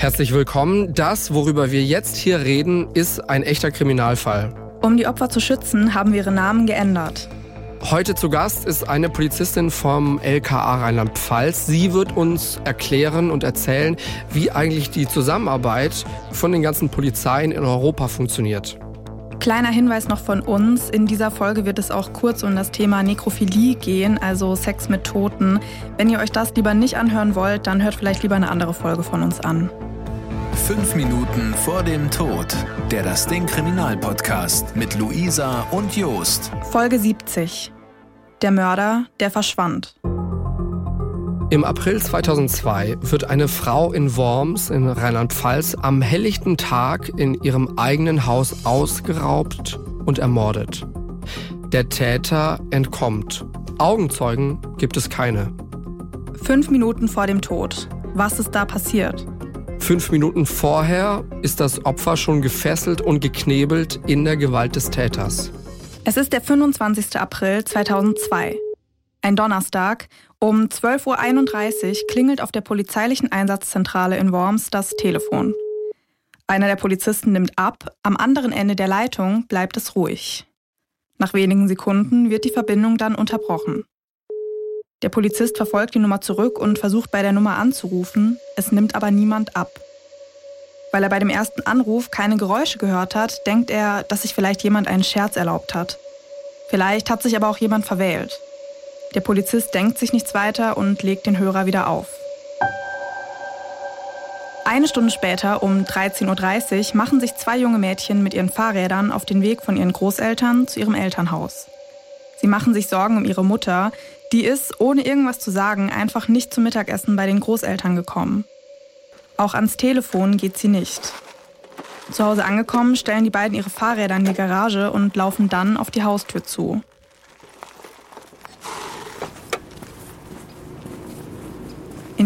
Herzlich willkommen. Das, worüber wir jetzt hier reden, ist ein echter Kriminalfall. Um die Opfer zu schützen, haben wir ihre Namen geändert. Heute zu Gast ist eine Polizistin vom LKA Rheinland-Pfalz. Sie wird uns erklären und erzählen, wie eigentlich die Zusammenarbeit von den ganzen Polizeien in Europa funktioniert. Kleiner Hinweis noch von uns. In dieser Folge wird es auch kurz um das Thema Nekrophilie gehen, also Sex mit Toten. Wenn ihr euch das lieber nicht anhören wollt, dann hört vielleicht lieber eine andere Folge von uns an. Fünf Minuten vor dem Tod. Der Das Ding Kriminalpodcast mit Luisa und Jost. Folge 70. Der Mörder, der verschwand. Im April 2002 wird eine Frau in Worms in Rheinland-Pfalz am helllichten Tag in ihrem eigenen Haus ausgeraubt und ermordet. Der Täter entkommt. Augenzeugen gibt es keine. Fünf Minuten vor dem Tod. Was ist da passiert? Fünf Minuten vorher ist das Opfer schon gefesselt und geknebelt in der Gewalt des Täters. Es ist der 25. April 2002. Ein Donnerstag. Um 12.31 Uhr klingelt auf der polizeilichen Einsatzzentrale in Worms das Telefon. Einer der Polizisten nimmt ab, am anderen Ende der Leitung bleibt es ruhig. Nach wenigen Sekunden wird die Verbindung dann unterbrochen. Der Polizist verfolgt die Nummer zurück und versucht bei der Nummer anzurufen, es nimmt aber niemand ab. Weil er bei dem ersten Anruf keine Geräusche gehört hat, denkt er, dass sich vielleicht jemand einen Scherz erlaubt hat. Vielleicht hat sich aber auch jemand verwählt. Der Polizist denkt sich nichts weiter und legt den Hörer wieder auf. Eine Stunde später, um 13.30 Uhr, machen sich zwei junge Mädchen mit ihren Fahrrädern auf den Weg von ihren Großeltern zu ihrem Elternhaus. Sie machen sich Sorgen um ihre Mutter, die ist, ohne irgendwas zu sagen, einfach nicht zum Mittagessen bei den Großeltern gekommen. Auch ans Telefon geht sie nicht. Zu Hause angekommen, stellen die beiden ihre Fahrräder in die Garage und laufen dann auf die Haustür zu.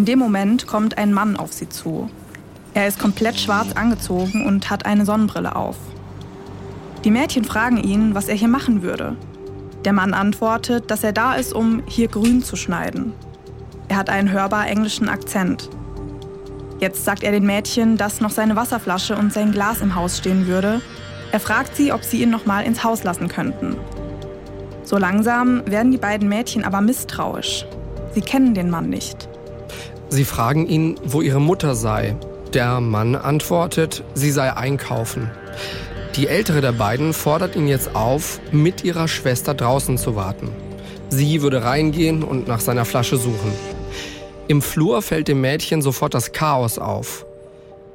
In dem Moment kommt ein Mann auf sie zu. Er ist komplett schwarz angezogen und hat eine Sonnenbrille auf. Die Mädchen fragen ihn, was er hier machen würde. Der Mann antwortet, dass er da ist, um hier grün zu schneiden. Er hat einen hörbar englischen Akzent. Jetzt sagt er den Mädchen, dass noch seine Wasserflasche und sein Glas im Haus stehen würde. Er fragt sie, ob sie ihn noch mal ins Haus lassen könnten. So langsam werden die beiden Mädchen aber misstrauisch. Sie kennen den Mann nicht. Sie fragen ihn, wo ihre Mutter sei. Der Mann antwortet, sie sei einkaufen. Die ältere der beiden fordert ihn jetzt auf, mit ihrer Schwester draußen zu warten. Sie würde reingehen und nach seiner Flasche suchen. Im Flur fällt dem Mädchen sofort das Chaos auf.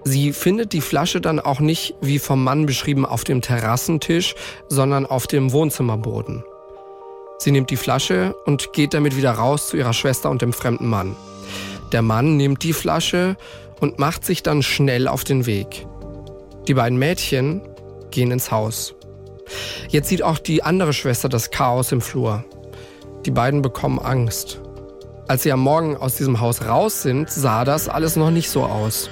Sie findet die Flasche dann auch nicht, wie vom Mann beschrieben, auf dem Terrassentisch, sondern auf dem Wohnzimmerboden. Sie nimmt die Flasche und geht damit wieder raus zu ihrer Schwester und dem fremden Mann. Der Mann nimmt die Flasche und macht sich dann schnell auf den Weg. Die beiden Mädchen gehen ins Haus. Jetzt sieht auch die andere Schwester das Chaos im Flur. Die beiden bekommen Angst. Als sie am Morgen aus diesem Haus raus sind, sah das alles noch nicht so aus.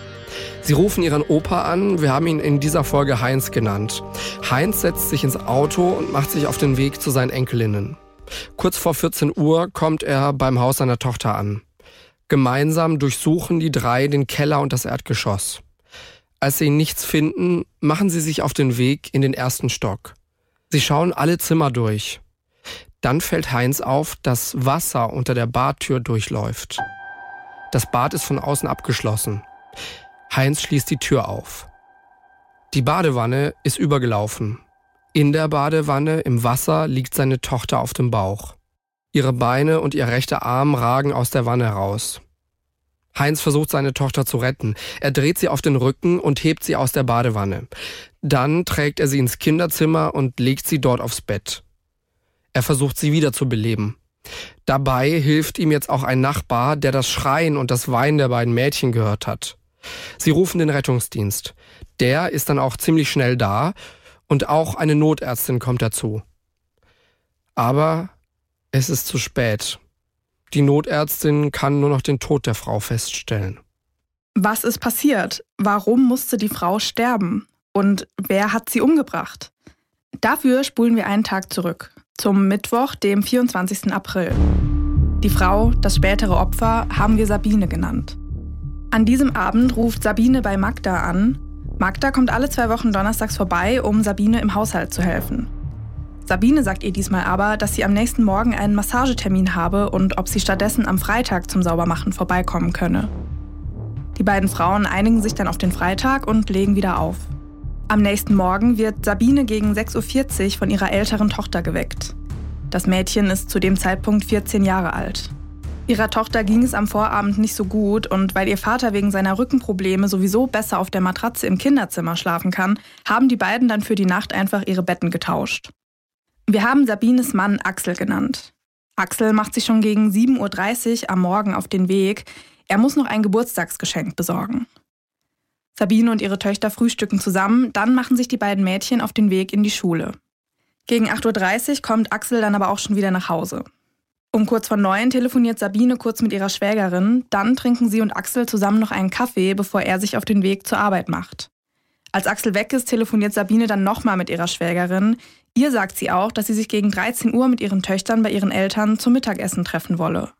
Sie rufen ihren Opa an, wir haben ihn in dieser Folge Heinz genannt. Heinz setzt sich ins Auto und macht sich auf den Weg zu seinen Enkelinnen. Kurz vor 14 Uhr kommt er beim Haus seiner Tochter an. Gemeinsam durchsuchen die drei den Keller und das Erdgeschoss. Als sie nichts finden, machen sie sich auf den Weg in den ersten Stock. Sie schauen alle Zimmer durch. Dann fällt Heinz auf, dass Wasser unter der Badtür durchläuft. Das Bad ist von außen abgeschlossen. Heinz schließt die Tür auf. Die Badewanne ist übergelaufen. In der Badewanne im Wasser liegt seine Tochter auf dem Bauch. Ihre Beine und ihr rechter Arm ragen aus der Wanne raus. Heinz versucht seine Tochter zu retten. Er dreht sie auf den Rücken und hebt sie aus der Badewanne. Dann trägt er sie ins Kinderzimmer und legt sie dort aufs Bett. Er versucht sie wieder zu beleben. Dabei hilft ihm jetzt auch ein Nachbar, der das Schreien und das Weinen der beiden Mädchen gehört hat. Sie rufen den Rettungsdienst. Der ist dann auch ziemlich schnell da und auch eine Notärztin kommt dazu. Aber es ist zu spät. Die Notärztin kann nur noch den Tod der Frau feststellen. Was ist passiert? Warum musste die Frau sterben? Und wer hat sie umgebracht? Dafür spulen wir einen Tag zurück, zum Mittwoch, dem 24. April. Die Frau, das spätere Opfer, haben wir Sabine genannt. An diesem Abend ruft Sabine bei Magda an. Magda kommt alle zwei Wochen donnerstags vorbei, um Sabine im Haushalt zu helfen. Sabine sagt ihr diesmal aber, dass sie am nächsten Morgen einen Massagetermin habe und ob sie stattdessen am Freitag zum Saubermachen vorbeikommen könne. Die beiden Frauen einigen sich dann auf den Freitag und legen wieder auf. Am nächsten Morgen wird Sabine gegen 6.40 Uhr von ihrer älteren Tochter geweckt. Das Mädchen ist zu dem Zeitpunkt 14 Jahre alt. Ihrer Tochter ging es am Vorabend nicht so gut und weil ihr Vater wegen seiner Rückenprobleme sowieso besser auf der Matratze im Kinderzimmer schlafen kann, haben die beiden dann für die Nacht einfach ihre Betten getauscht. Wir haben Sabines Mann Axel genannt. Axel macht sich schon gegen 7.30 Uhr am Morgen auf den Weg. Er muss noch ein Geburtstagsgeschenk besorgen. Sabine und ihre Töchter frühstücken zusammen, dann machen sich die beiden Mädchen auf den Weg in die Schule. Gegen 8.30 Uhr kommt Axel dann aber auch schon wieder nach Hause. Um kurz vor neun telefoniert Sabine kurz mit ihrer Schwägerin, dann trinken sie und Axel zusammen noch einen Kaffee, bevor er sich auf den Weg zur Arbeit macht. Als Axel weg ist, telefoniert Sabine dann nochmal mit ihrer Schwägerin. Ihr sagt sie auch, dass sie sich gegen 13 Uhr mit ihren Töchtern bei ihren Eltern zum Mittagessen treffen wolle.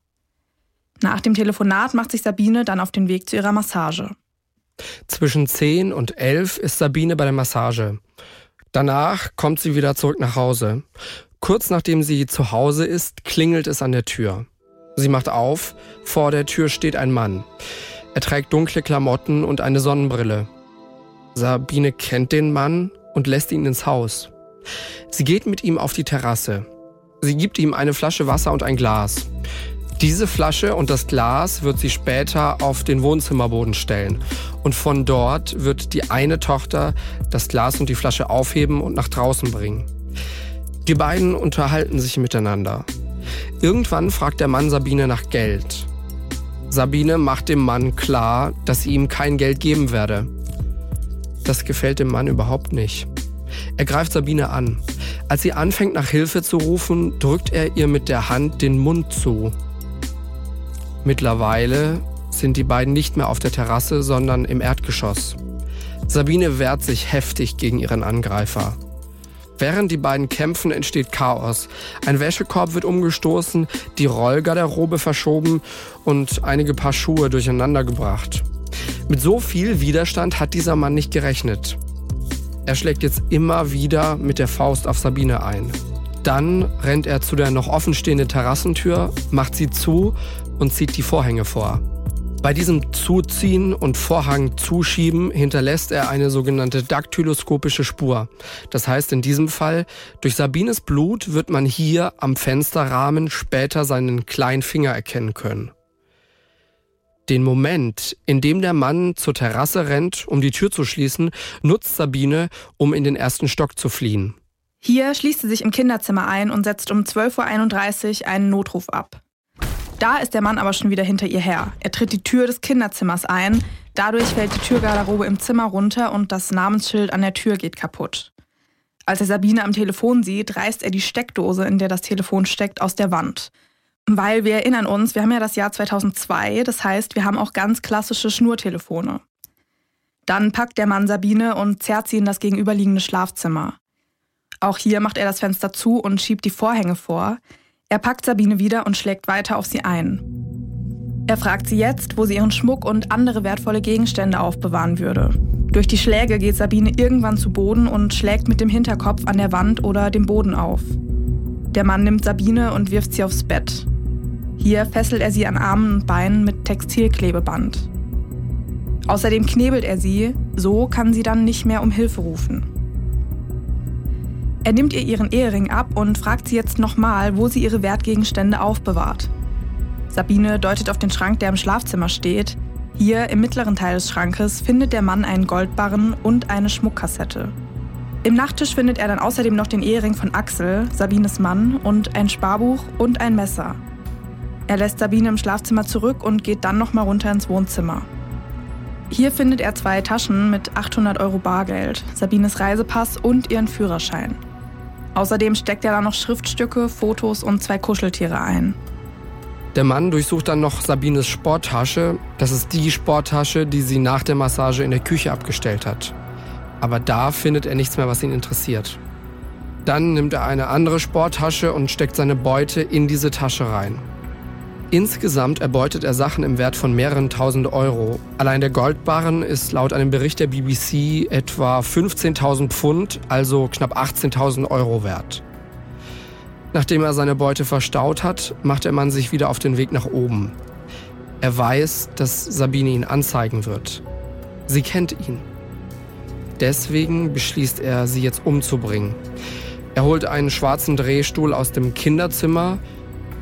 Nach dem Telefonat macht sich Sabine dann auf den Weg zu ihrer Massage. Zwischen 10 und 11 ist Sabine bei der Massage. Danach kommt sie wieder zurück nach Hause. Kurz nachdem sie zu Hause ist, klingelt es an der Tür. Sie macht auf, vor der Tür steht ein Mann. Er trägt dunkle Klamotten und eine Sonnenbrille. Sabine kennt den Mann und lässt ihn ins Haus. Sie geht mit ihm auf die Terrasse. Sie gibt ihm eine Flasche Wasser und ein Glas. Diese Flasche und das Glas wird sie später auf den Wohnzimmerboden stellen. Und von dort wird die eine Tochter das Glas und die Flasche aufheben und nach draußen bringen. Die beiden unterhalten sich miteinander. Irgendwann fragt der Mann Sabine nach Geld. Sabine macht dem Mann klar, dass sie ihm kein Geld geben werde. Das gefällt dem Mann überhaupt nicht. Er greift Sabine an. Als sie anfängt nach Hilfe zu rufen, drückt er ihr mit der Hand den Mund zu. Mittlerweile sind die beiden nicht mehr auf der Terrasse, sondern im Erdgeschoss. Sabine wehrt sich heftig gegen ihren Angreifer. Während die beiden kämpfen, entsteht Chaos. Ein Wäschekorb wird umgestoßen, die Rollgarderobe verschoben und einige Paar Schuhe durcheinander gebracht. Mit so viel Widerstand hat dieser Mann nicht gerechnet. Er schlägt jetzt immer wieder mit der Faust auf Sabine ein. Dann rennt er zu der noch offenstehenden Terrassentür, macht sie zu und zieht die Vorhänge vor. Bei diesem Zuziehen und Vorhang zuschieben hinterlässt er eine sogenannte daktyloskopische Spur. Das heißt in diesem Fall, durch Sabines Blut wird man hier am Fensterrahmen später seinen kleinen Finger erkennen können. Den Moment, in dem der Mann zur Terrasse rennt, um die Tür zu schließen, nutzt Sabine, um in den ersten Stock zu fliehen. Hier schließt sie sich im Kinderzimmer ein und setzt um 12.31 Uhr einen Notruf ab. Da ist der Mann aber schon wieder hinter ihr her. Er tritt die Tür des Kinderzimmers ein. Dadurch fällt die Türgarderobe im Zimmer runter und das Namensschild an der Tür geht kaputt. Als er Sabine am Telefon sieht, reißt er die Steckdose, in der das Telefon steckt, aus der Wand. Weil wir erinnern uns, wir haben ja das Jahr 2002, das heißt, wir haben auch ganz klassische Schnurtelefone. Dann packt der Mann Sabine und zerrt sie in das gegenüberliegende Schlafzimmer. Auch hier macht er das Fenster zu und schiebt die Vorhänge vor. Er packt Sabine wieder und schlägt weiter auf sie ein. Er fragt sie jetzt, wo sie ihren Schmuck und andere wertvolle Gegenstände aufbewahren würde. Durch die Schläge geht Sabine irgendwann zu Boden und schlägt mit dem Hinterkopf an der Wand oder dem Boden auf. Der Mann nimmt Sabine und wirft sie aufs Bett. Hier fesselt er sie an Armen und Beinen mit Textilklebeband. Außerdem knebelt er sie, so kann sie dann nicht mehr um Hilfe rufen. Er nimmt ihr ihren Ehering ab und fragt sie jetzt nochmal, wo sie ihre Wertgegenstände aufbewahrt. Sabine deutet auf den Schrank, der im Schlafzimmer steht. Hier im mittleren Teil des Schrankes findet der Mann einen Goldbarren und eine Schmuckkassette. Im Nachttisch findet er dann außerdem noch den Ehering von Axel, Sabines Mann, und ein Sparbuch und ein Messer. Er lässt Sabine im Schlafzimmer zurück und geht dann nochmal runter ins Wohnzimmer. Hier findet er zwei Taschen mit 800 Euro Bargeld, Sabines Reisepass und ihren Führerschein. Außerdem steckt er da noch Schriftstücke, Fotos und zwei Kuscheltiere ein. Der Mann durchsucht dann noch Sabines Sporttasche. Das ist die Sporttasche, die sie nach der Massage in der Küche abgestellt hat. Aber da findet er nichts mehr, was ihn interessiert. Dann nimmt er eine andere Sporttasche und steckt seine Beute in diese Tasche rein. Insgesamt erbeutet er Sachen im Wert von mehreren tausend Euro. Allein der Goldbarren ist laut einem Bericht der BBC etwa 15.000 Pfund, also knapp 18.000 Euro wert. Nachdem er seine Beute verstaut hat, macht der Mann sich wieder auf den Weg nach oben. Er weiß, dass Sabine ihn anzeigen wird. Sie kennt ihn. Deswegen beschließt er, sie jetzt umzubringen. Er holt einen schwarzen Drehstuhl aus dem Kinderzimmer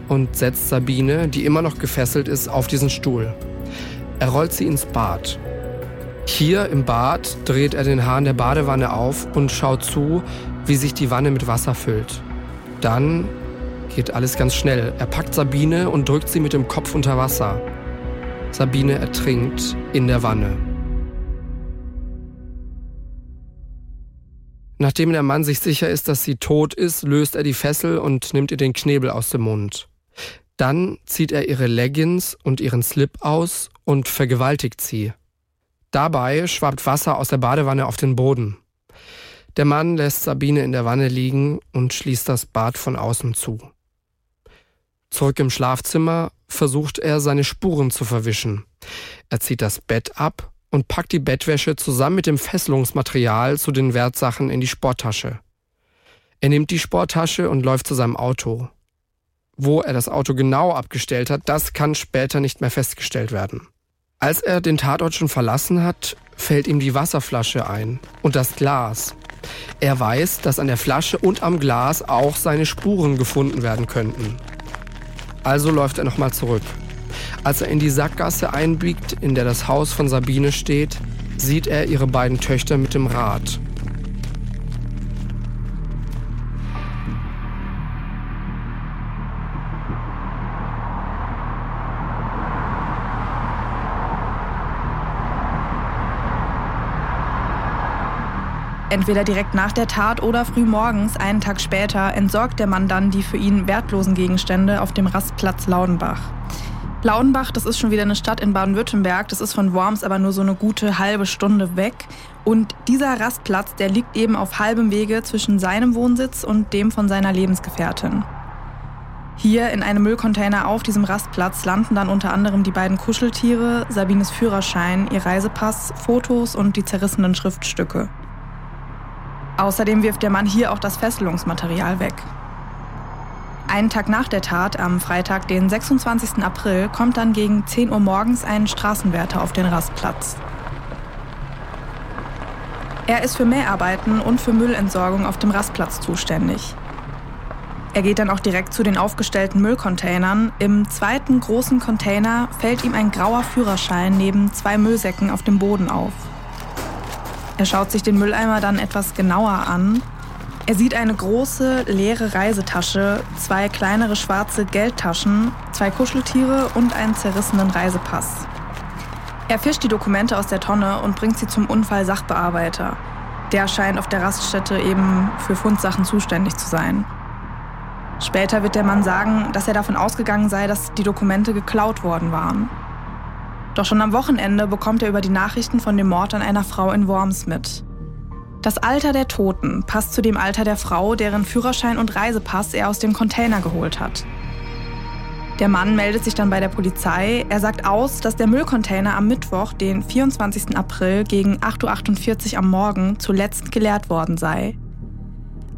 und setzt Sabine, die immer noch gefesselt ist, auf diesen Stuhl. Er rollt sie ins Bad. Hier im Bad dreht er den Hahn der Badewanne auf und schaut zu, wie sich die Wanne mit Wasser füllt. Dann geht alles ganz schnell. Er packt Sabine und drückt sie mit dem Kopf unter Wasser. Sabine ertrinkt in der Wanne. Nachdem der Mann sich sicher ist, dass sie tot ist, löst er die Fessel und nimmt ihr den Knebel aus dem Mund. Dann zieht er ihre Leggings und ihren Slip aus und vergewaltigt sie. Dabei schwappt Wasser aus der Badewanne auf den Boden. Der Mann lässt Sabine in der Wanne liegen und schließt das Bad von außen zu. Zurück im Schlafzimmer versucht er, seine Spuren zu verwischen. Er zieht das Bett ab und packt die Bettwäsche zusammen mit dem Fesselungsmaterial zu den Wertsachen in die Sporttasche. Er nimmt die Sporttasche und läuft zu seinem Auto. Wo er das Auto genau abgestellt hat, das kann später nicht mehr festgestellt werden. Als er den Tatort schon verlassen hat, fällt ihm die Wasserflasche ein und das Glas. Er weiß, dass an der Flasche und am Glas auch seine Spuren gefunden werden könnten. Also läuft er nochmal zurück. Als er in die Sackgasse einbiegt, in der das Haus von Sabine steht, sieht er ihre beiden Töchter mit dem Rad. Entweder direkt nach der Tat oder früh morgens, einen Tag später, entsorgt der Mann dann die für ihn wertlosen Gegenstände auf dem Rastplatz Laudenbach. Laudenbach, das ist schon wieder eine Stadt in Baden-Württemberg, das ist von Worms aber nur so eine gute halbe Stunde weg. Und dieser Rastplatz, der liegt eben auf halbem Wege zwischen seinem Wohnsitz und dem von seiner Lebensgefährtin. Hier in einem Müllcontainer auf diesem Rastplatz landen dann unter anderem die beiden Kuscheltiere, Sabines Führerschein, ihr Reisepass, Fotos und die zerrissenen Schriftstücke. Außerdem wirft der Mann hier auch das Fesselungsmaterial weg. Einen Tag nach der Tat, am Freitag, den 26. April, kommt dann gegen 10 Uhr morgens ein Straßenwärter auf den Rastplatz. Er ist für Mäharbeiten und für Müllentsorgung auf dem Rastplatz zuständig. Er geht dann auch direkt zu den aufgestellten Müllcontainern. Im zweiten großen Container fällt ihm ein grauer Führerschein neben zwei Müllsäcken auf dem Boden auf. Er schaut sich den Mülleimer dann etwas genauer an. Er sieht eine große, leere Reisetasche, zwei kleinere schwarze Geldtaschen, zwei Kuscheltiere und einen zerrissenen Reisepass. Er fischt die Dokumente aus der Tonne und bringt sie zum Unfallsachbearbeiter. Der scheint auf der Raststätte eben für Fundsachen zuständig zu sein. Später wird der Mann sagen, dass er davon ausgegangen sei, dass die Dokumente geklaut worden waren. Doch schon am Wochenende bekommt er über die Nachrichten von dem Mord an einer Frau in Worms mit. Das Alter der Toten passt zu dem Alter der Frau, deren Führerschein und Reisepass er aus dem Container geholt hat. Der Mann meldet sich dann bei der Polizei. Er sagt aus, dass der Müllcontainer am Mittwoch, den 24. April gegen 8.48 Uhr am Morgen zuletzt geleert worden sei.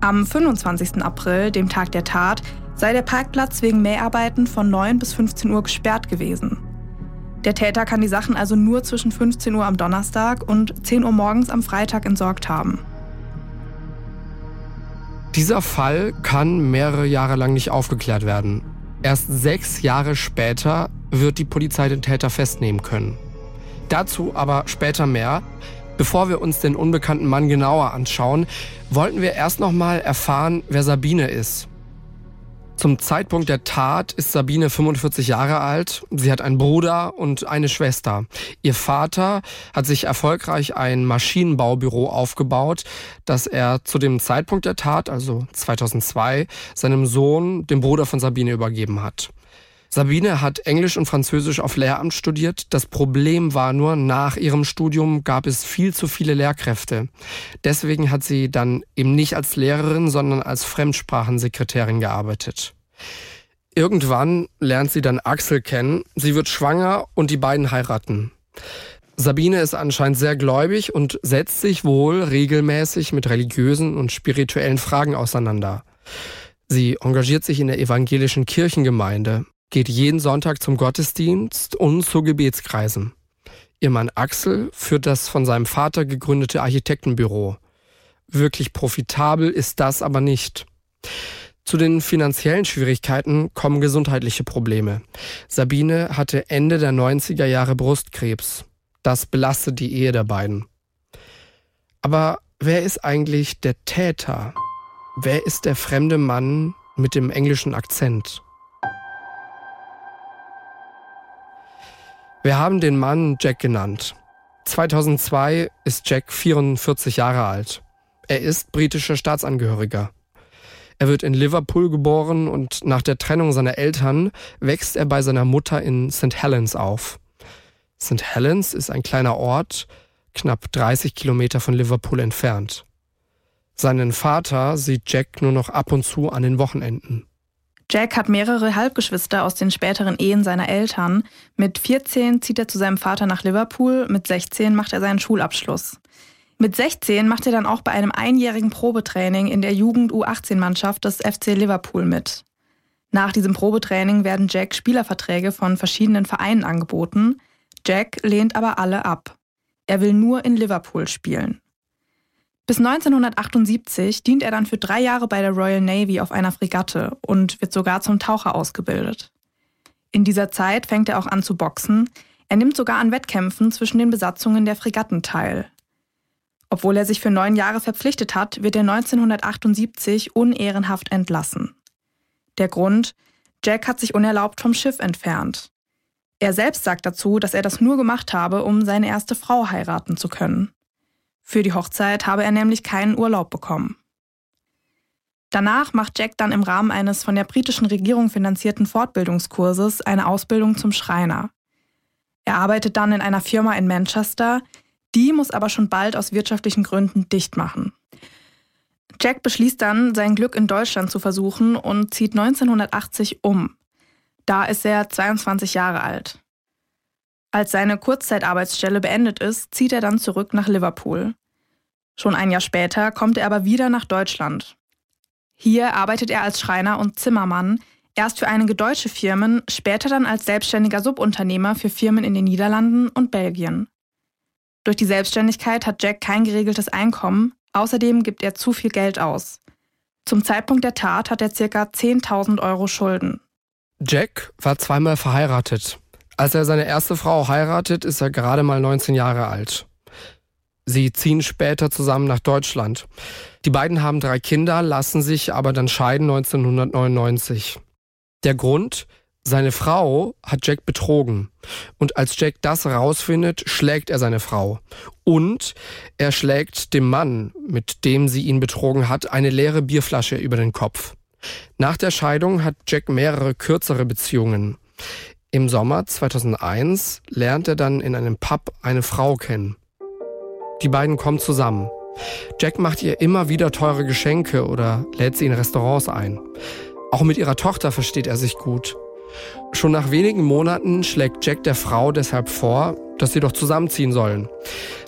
Am 25. April, dem Tag der Tat, sei der Parkplatz wegen Mäharbeiten von 9 bis 15 Uhr gesperrt gewesen. Der Täter kann die Sachen also nur zwischen 15 Uhr am Donnerstag und 10 Uhr morgens am Freitag entsorgt haben. Dieser Fall kann mehrere Jahre lang nicht aufgeklärt werden. Erst sechs Jahre später wird die Polizei den Täter festnehmen können. Dazu aber später mehr. Bevor wir uns den unbekannten Mann genauer anschauen, wollten wir erst noch mal erfahren, wer Sabine ist. Zum Zeitpunkt der Tat ist Sabine 45 Jahre alt. Sie hat einen Bruder und eine Schwester. Ihr Vater hat sich erfolgreich ein Maschinenbaubüro aufgebaut, das er zu dem Zeitpunkt der Tat, also 2002, seinem Sohn, dem Bruder von Sabine, übergeben hat. Sabine hat Englisch und Französisch auf Lehramt studiert. Das Problem war nur, nach ihrem Studium gab es viel zu viele Lehrkräfte. Deswegen hat sie dann eben nicht als Lehrerin, sondern als Fremdsprachensekretärin gearbeitet. Irgendwann lernt sie dann Axel kennen, sie wird schwanger und die beiden heiraten. Sabine ist anscheinend sehr gläubig und setzt sich wohl regelmäßig mit religiösen und spirituellen Fragen auseinander. Sie engagiert sich in der evangelischen Kirchengemeinde, geht jeden Sonntag zum Gottesdienst und zu Gebetskreisen. Ihr Mann Axel führt das von seinem Vater gegründete Architektenbüro. Wirklich profitabel ist das aber nicht. Zu den finanziellen Schwierigkeiten kommen gesundheitliche Probleme. Sabine hatte Ende der 90er Jahre Brustkrebs. Das belastet die Ehe der beiden. Aber wer ist eigentlich der Täter? Wer ist der fremde Mann mit dem englischen Akzent? Wir haben den Mann Jack genannt. 2002 ist Jack 44 Jahre alt. Er ist britischer Staatsangehöriger. Er wird in Liverpool geboren und nach der Trennung seiner Eltern wächst er bei seiner Mutter in St. Helens auf. St. Helens ist ein kleiner Ort, knapp 30 Kilometer von Liverpool entfernt. Seinen Vater sieht Jack nur noch ab und zu an den Wochenenden. Jack hat mehrere Halbgeschwister aus den späteren Ehen seiner Eltern. Mit 14 zieht er zu seinem Vater nach Liverpool, mit 16 macht er seinen Schulabschluss. Mit 16 macht er dann auch bei einem einjährigen Probetraining in der Jugend U18-Mannschaft des FC Liverpool mit. Nach diesem Probetraining werden Jack Spielerverträge von verschiedenen Vereinen angeboten. Jack lehnt aber alle ab. Er will nur in Liverpool spielen. Bis 1978 dient er dann für drei Jahre bei der Royal Navy auf einer Fregatte und wird sogar zum Taucher ausgebildet. In dieser Zeit fängt er auch an zu boxen. Er nimmt sogar an Wettkämpfen zwischen den Besatzungen der Fregatten teil. Obwohl er sich für neun Jahre verpflichtet hat, wird er 1978 unehrenhaft entlassen. Der Grund? Jack hat sich unerlaubt vom Schiff entfernt. Er selbst sagt dazu, dass er das nur gemacht habe, um seine erste Frau heiraten zu können. Für die Hochzeit habe er nämlich keinen Urlaub bekommen. Danach macht Jack dann im Rahmen eines von der britischen Regierung finanzierten Fortbildungskurses eine Ausbildung zum Schreiner. Er arbeitet dann in einer Firma in Manchester, die muss aber schon bald aus wirtschaftlichen Gründen dicht machen. Jack beschließt dann, sein Glück in Deutschland zu versuchen und zieht 1980 um. Da ist er 22 Jahre alt. Als seine Kurzzeitarbeitsstelle beendet ist, zieht er dann zurück nach Liverpool. Schon ein Jahr später kommt er aber wieder nach Deutschland. Hier arbeitet er als Schreiner und Zimmermann, erst für einige deutsche Firmen, später dann als selbstständiger Subunternehmer für Firmen in den Niederlanden und Belgien. Durch die Selbstständigkeit hat Jack kein geregeltes Einkommen, außerdem gibt er zu viel Geld aus. Zum Zeitpunkt der Tat hat er ca. 10.000 Euro Schulden. Jack war zweimal verheiratet. Als er seine erste Frau heiratet, ist er gerade mal 19 Jahre alt. Sie ziehen später zusammen nach Deutschland. Die beiden haben drei Kinder, lassen sich aber dann scheiden 1999. Der Grund? Seine Frau hat Jack betrogen. Und als Jack das rausfindet, schlägt er seine Frau. Und er schlägt dem Mann, mit dem sie ihn betrogen hat, eine leere Bierflasche über den Kopf. Nach der Scheidung hat Jack mehrere kürzere Beziehungen. Im Sommer 2001 lernt er dann in einem Pub eine Frau kennen. Die beiden kommen zusammen. Jack macht ihr immer wieder teure Geschenke oder lädt sie in Restaurants ein. Auch mit ihrer Tochter versteht er sich gut. Schon nach wenigen Monaten schlägt Jack der Frau deshalb vor, dass sie doch zusammenziehen sollen.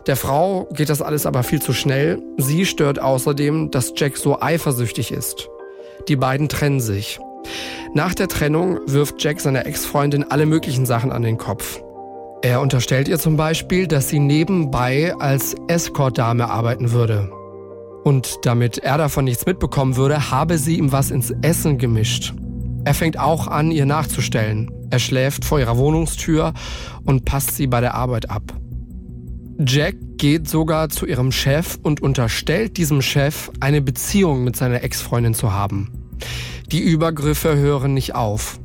Der Frau geht das alles aber viel zu schnell. Sie stört außerdem, dass Jack so eifersüchtig ist. Die beiden trennen sich. Nach der Trennung wirft Jack seiner Ex-Freundin alle möglichen Sachen an den Kopf. Er unterstellt ihr zum Beispiel, dass sie nebenbei als Escort-Dame arbeiten würde. Und damit er davon nichts mitbekommen würde, habe sie ihm was ins Essen gemischt. Er fängt auch an, ihr nachzustellen. Er schläft vor ihrer Wohnungstür und passt sie bei der Arbeit ab. Jack geht sogar zu ihrem Chef und unterstellt diesem Chef, eine Beziehung mit seiner Ex-Freundin zu haben. Die Übergriffe hören nicht auf.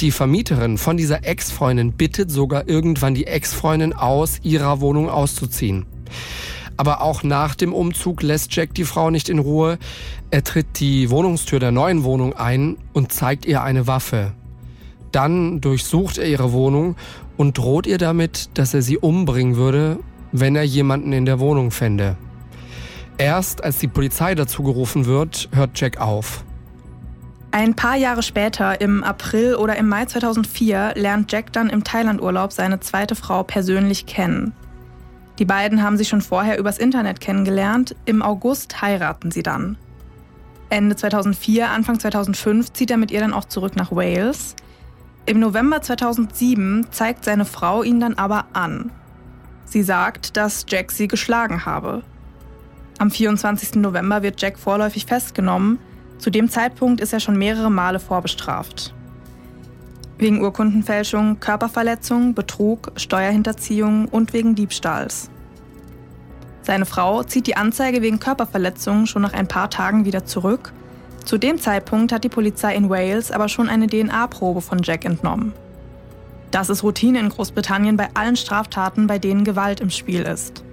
Die Vermieterin von dieser Ex-Freundin bittet sogar irgendwann die Ex-Freundin aus, ihrer Wohnung auszuziehen. Aber auch nach dem Umzug lässt Jack die Frau nicht in Ruhe. Er tritt die Wohnungstür der neuen Wohnung ein und zeigt ihr eine Waffe. Dann durchsucht er ihre Wohnung und droht ihr damit, dass er sie umbringen würde, wenn er jemanden in der Wohnung fände. Erst als die Polizei dazu gerufen wird, hört Jack auf. Ein paar Jahre später, im April oder im Mai 2004, lernt Jack dann im Thailandurlaub seine zweite Frau persönlich kennen. Die beiden haben sich schon vorher übers Internet kennengelernt. Im August heiraten sie dann. Ende 2004, Anfang 2005 zieht er mit ihr dann auch zurück nach Wales. Im November 2007 zeigt seine Frau ihn dann aber an. Sie sagt, dass Jack sie geschlagen habe. Am 24. November wird Jack vorläufig festgenommen. Zu dem Zeitpunkt ist er schon mehrere Male vorbestraft. Wegen Urkundenfälschung, Körperverletzung, Betrug, Steuerhinterziehung und wegen Diebstahls. Seine Frau zieht die Anzeige wegen Körperverletzung schon nach ein paar Tagen wieder zurück. Zu dem Zeitpunkt hat die Polizei in Wales aber schon eine DNA-Probe von Jack entnommen. Das ist Routine in Großbritannien bei allen Straftaten, bei denen Gewalt im Spiel ist.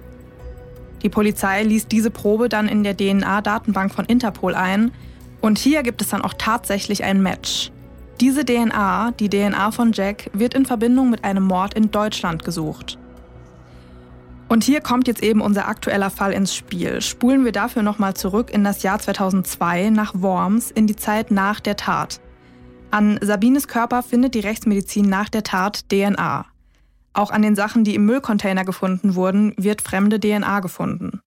Die Polizei liest diese Probe dann in der DNA-Datenbank von Interpol ein und hier gibt es dann auch tatsächlich ein Match. Diese DNA, die DNA von Jack, wird in Verbindung mit einem Mord in Deutschland gesucht. Und hier kommt jetzt eben unser aktueller Fall ins Spiel. Spulen wir dafür nochmal zurück in das Jahr 2002 nach Worms in die Zeit nach der Tat. An Sabines Körper findet die Rechtsmedizin nach der Tat DNA. Auch an den Sachen, die im Müllcontainer gefunden wurden, wird fremde DNA gefunden.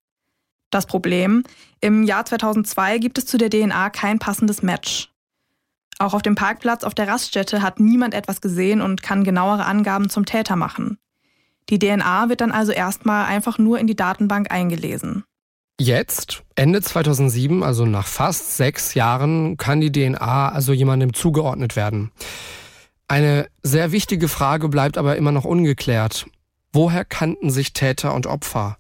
Das Problem, im Jahr 2002 gibt es zu der DNA kein passendes Match. Auch auf dem Parkplatz auf der Raststätte hat niemand etwas gesehen und kann genauere Angaben zum Täter machen. Die DNA wird dann also erstmal einfach nur in die Datenbank eingelesen. Jetzt, Ende 2007, also nach fast sechs Jahren, kann die DNA also jemandem zugeordnet werden. Eine sehr wichtige Frage bleibt aber immer noch ungeklärt. Woher kannten sich Täter und Opfer?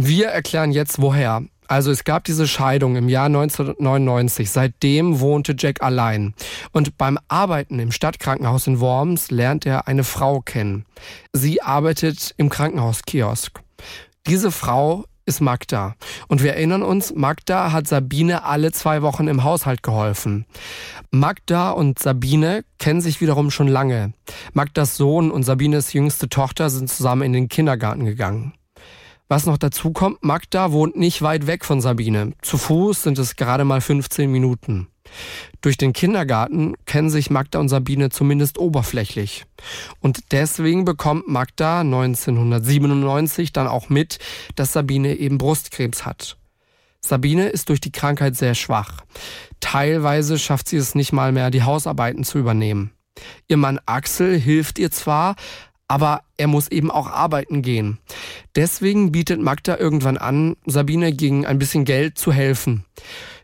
Wir erklären jetzt woher. Also es gab diese Scheidung im Jahr 1999. Seitdem wohnte Jack allein. Und beim Arbeiten im Stadtkrankenhaus in Worms lernt er eine Frau kennen. Sie arbeitet im Krankenhauskiosk. Diese Frau ist Magda. Und wir erinnern uns, Magda hat Sabine alle zwei Wochen im Haushalt geholfen. Magda und Sabine kennen sich wiederum schon lange. Magdas Sohn und Sabines jüngste Tochter sind zusammen in den Kindergarten gegangen. Was noch dazu kommt, Magda wohnt nicht weit weg von Sabine. Zu Fuß sind es gerade mal 15 Minuten. Durch den Kindergarten kennen sich Magda und Sabine zumindest oberflächlich. Und deswegen bekommt Magda 1997 dann auch mit, dass Sabine eben Brustkrebs hat. Sabine ist durch die Krankheit sehr schwach. Teilweise schafft sie es nicht mal mehr, die Hausarbeiten zu übernehmen. Ihr Mann Axel hilft ihr zwar, aber er muss eben auch arbeiten gehen. Deswegen bietet Magda irgendwann an, Sabine gegen ein bisschen Geld zu helfen.